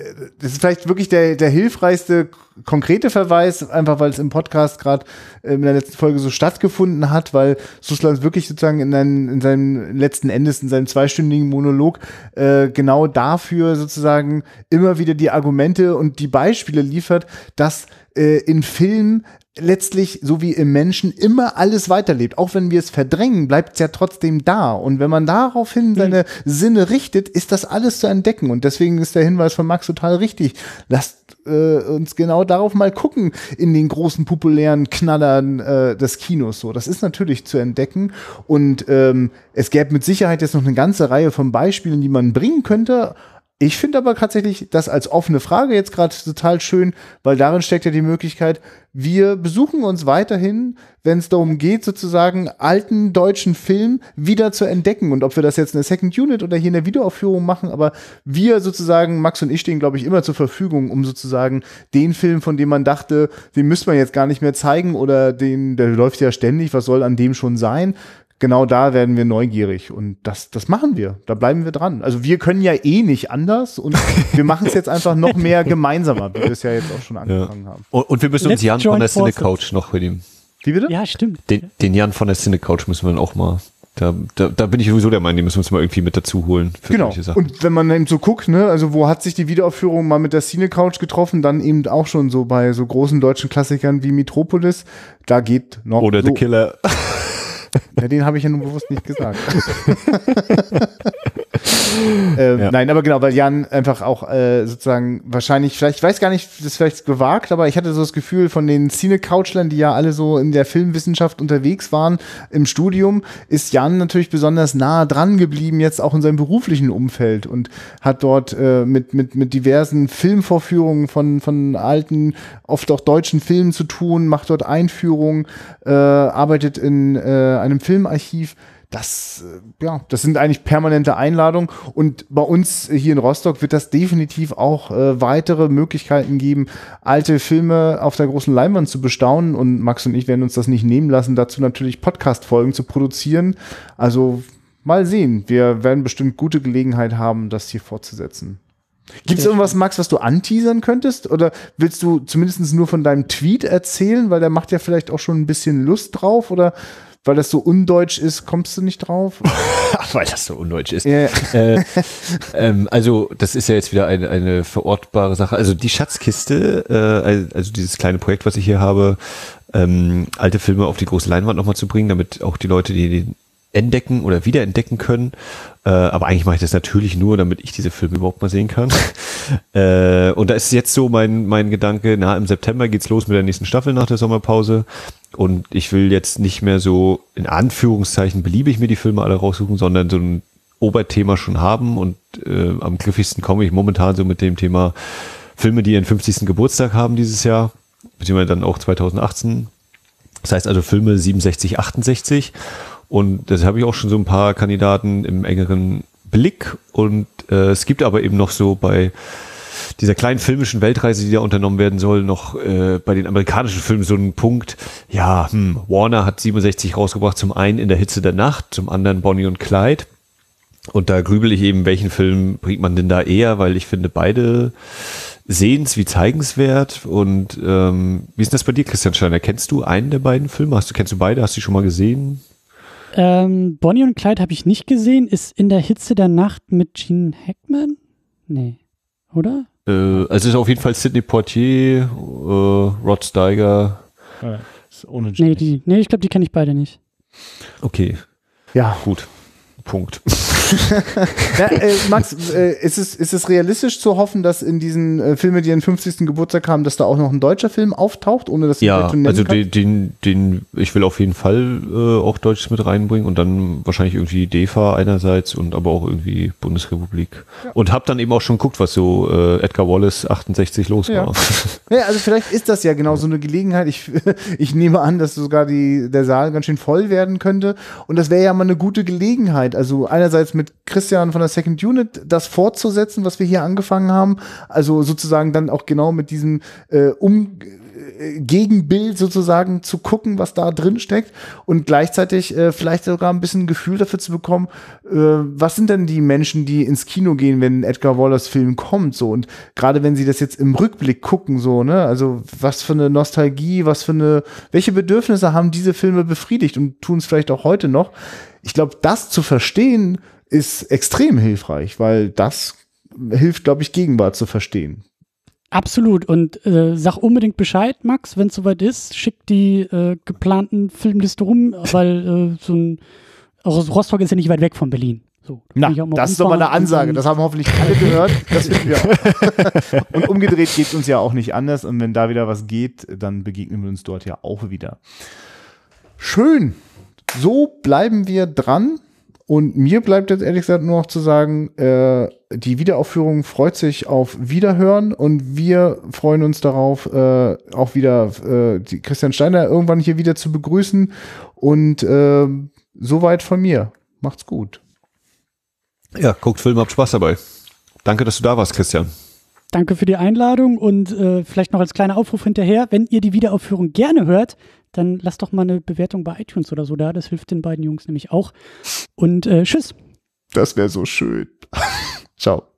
das ist vielleicht wirklich der, der hilfreichste konkrete Verweis, einfach weil es im Podcast gerade äh, in der letzten Folge so stattgefunden hat, weil Suslan wirklich sozusagen in, seinen, in seinem letzten Endes, in seinem zweistündigen Monolog äh, genau dafür sozusagen immer wieder die Argumente und die Beispiele liefert, dass äh, in Filmen letztlich, so wie im Menschen, immer alles weiterlebt. Auch wenn wir es verdrängen, bleibt es ja trotzdem da. Und wenn man daraufhin seine Sinne richtet, ist das alles zu entdecken. Und deswegen ist der Hinweis von Max total richtig. Lasst äh, uns genau darauf mal gucken in den großen populären Knallern äh, des Kinos. So, das ist natürlich zu entdecken. Und ähm, es gäbe mit Sicherheit jetzt noch eine ganze Reihe von Beispielen, die man bringen könnte. Ich finde aber tatsächlich das als offene Frage jetzt gerade total schön, weil darin steckt ja die Möglichkeit, wir besuchen uns weiterhin, wenn es darum geht, sozusagen alten deutschen Film wieder zu entdecken. Und ob wir das jetzt in der Second Unit oder hier in der Videoaufführung machen, aber wir sozusagen, Max und ich stehen, glaube ich, immer zur Verfügung, um sozusagen den Film, von dem man dachte, den müsste man jetzt gar nicht mehr zeigen oder den, der läuft ja ständig, was soll an dem schon sein? Genau da werden wir neugierig und das, das machen wir. Da bleiben wir dran. Also wir können ja eh nicht anders und wir machen es jetzt einfach noch mehr gemeinsamer, wie wir es ja jetzt auch schon angefangen haben. Und, und wir müssen uns Jan von der Cine. Couch noch mit ihm. Wie bitte? Ja, stimmt. Den, den Jan von der Cine Couch müssen wir dann auch mal. Da, da, da bin ich sowieso der Meinung, den müssen wir uns mal irgendwie mit dazu holen für Genau. solche Sachen. Und wenn man eben so guckt, ne, also wo hat sich die Wiederaufführung mal mit der Cine Couch getroffen, dann eben auch schon so bei so großen deutschen Klassikern wie Metropolis, da geht noch Oder so. The Killer. Ja, den habe ich ja nun bewusst nicht gesagt. ähm, Ja. Nein, aber genau, weil Jan einfach auch äh, sozusagen wahrscheinlich, vielleicht, ich weiß gar nicht, das ist vielleicht gewagt, aber ich hatte so das Gefühl von den Cine-Couchlern, die ja alle so in der Filmwissenschaft unterwegs waren im Studium, ist Jan natürlich besonders nah dran geblieben, jetzt auch in seinem beruflichen Umfeld und hat dort äh, mit, mit, mit diversen Filmvorführungen von, von alten, oft auch deutschen Filmen zu tun, macht dort Einführungen, äh, arbeitet in äh, einem Filmarchiv. Das, äh, ja, das sind eigentlich permanente Einladungen. Und bei uns hier in Rostock wird das definitiv auch äh, weitere Möglichkeiten geben, alte Filme auf der großen Leinwand zu bestaunen. Und Max und ich werden uns das nicht nehmen lassen, dazu natürlich Podcast-Folgen zu produzieren. Also mal sehen. Wir werden bestimmt gute Gelegenheit haben, das hier fortzusetzen. Gibt es irgendwas, Max, was du anteasern könntest? Oder willst du zumindest nur von deinem Tweet erzählen, weil der macht ja vielleicht auch schon ein bisschen Lust drauf? Oder weil das so undeutsch ist, kommst du nicht drauf? Weil das so undeutsch ist. Ja. äh, ähm, also das ist ja jetzt wieder eine, eine verortbare Sache. Also die Schatzkiste, äh, also dieses kleine Projekt, was ich hier habe, ähm, alte Filme auf die große Leinwand nochmal zu bringen, damit auch die Leute, die den entdecken oder wiederentdecken können. Äh, aber eigentlich mache ich das natürlich nur, damit ich diese Filme überhaupt mal sehen kann. äh, und da ist jetzt so mein, mein Gedanke, na, im September geht's los mit der nächsten Staffel nach der Sommerpause. Und ich will jetzt nicht mehr so in Anführungszeichen beliebig mir die Filme alle raussuchen, sondern so ein Oberthema schon haben. Und äh, am griffigsten komme ich momentan so mit dem Thema Filme, die ihren 50. Geburtstag haben dieses Jahr, beziehungsweise dann auch 2018. Das heißt also Filme 67, 68. Und das habe ich auch schon so ein paar Kandidaten im engeren Blick und äh, es gibt aber eben noch so bei dieser kleinen filmischen Weltreise, die da unternommen werden soll, noch äh, bei den amerikanischen Filmen so einen Punkt, ja, hm, Warner hat 67 rausgebracht, zum einen in der Hitze der Nacht, zum anderen Bonnie und Clyde. Und da grübel ich eben, welchen Film bringt man denn da eher, weil ich finde beide sehens wie zeigenswert. Und ähm, wie ist das bei dir, Christian Steiner? Kennst du einen der beiden Filme? Hast du, kennst du beide? Hast du die schon mal gesehen? Ähm, Bonnie und Clyde habe ich nicht gesehen. Ist in der Hitze der Nacht mit Gene Hackman? Nee. Oder? Äh, also es ist auf jeden Fall Sidney Poitier, äh, Rod Steiger. Ja, ist ohne Nee, die, nee ich glaube, die kenne ich beide nicht. Okay, Ja, gut. Punkt. Ja, äh, Max, äh, ist, es, ist es realistisch zu hoffen, dass in diesen äh, Filmen, die ihren 50. Geburtstag haben, dass da auch noch ein deutscher Film auftaucht, ohne dass Ja, den also den, den, den, ich will auf jeden Fall äh, auch Deutsches mit reinbringen und dann wahrscheinlich irgendwie DEFA einerseits und aber auch irgendwie Bundesrepublik. Und hab dann eben auch schon geguckt, was so äh, Edgar Wallace 68 los Ja. war. Ja, also vielleicht ist das ja genau so eine Gelegenheit. Ich, ich nehme an, dass sogar die, der Saal ganz schön voll werden könnte. Und das wäre ja mal eine gute Gelegenheit. Also einerseits mit Christian von der Second Unit das fortzusetzen, was wir hier angefangen haben. Also sozusagen dann auch genau mit diesem äh, um äh, Gegenbild sozusagen zu gucken, was da drin steckt und gleichzeitig äh, vielleicht sogar ein bisschen ein Gefühl dafür zu bekommen, äh, was sind denn die Menschen, die ins Kino gehen, wenn Edgar Wallace Film kommt, so und gerade wenn sie das jetzt im Rückblick gucken, so ne, also was für eine Nostalgie, was für eine, welche Bedürfnisse haben diese Filme befriedigt und tun es vielleicht auch heute noch. Ich glaube, das zu verstehen ist extrem hilfreich, weil das hilft, glaube ich, Gegenwart zu verstehen. Absolut. Und äh, sag unbedingt Bescheid, Max, wenn es soweit ist. Schick die äh, geplanten Filmliste rum, weil äh, so ein also Rostock ist ja nicht weit weg von Berlin. So, Na, das ist doch mal eine rumfahren Ansage. Das haben hoffentlich alle gehört. Das wir auch. Und umgedreht geht es uns ja auch nicht anders. Und wenn da wieder was geht, dann begegnen wir uns dort ja auch wieder. Schön. So bleiben wir dran. Und mir bleibt jetzt ehrlich gesagt nur noch zu sagen, äh, die Wiederaufführung freut sich auf Wiederhören und wir freuen uns darauf, äh, auch wieder äh, die Christian Steiner irgendwann hier wieder zu begrüßen. Und äh, soweit von mir. Macht's gut. Ja, guckt Filme, habt Spaß dabei. Danke, dass du da warst, Christian. Danke für die Einladung und äh, vielleicht noch als kleiner Aufruf hinterher, wenn ihr die Wiederaufführung gerne hört, dann lasst doch mal eine Bewertung bei iTunes oder so da. Das hilft den beiden Jungs nämlich auch. Und äh, tschüss. Das wäre so schön. Ciao.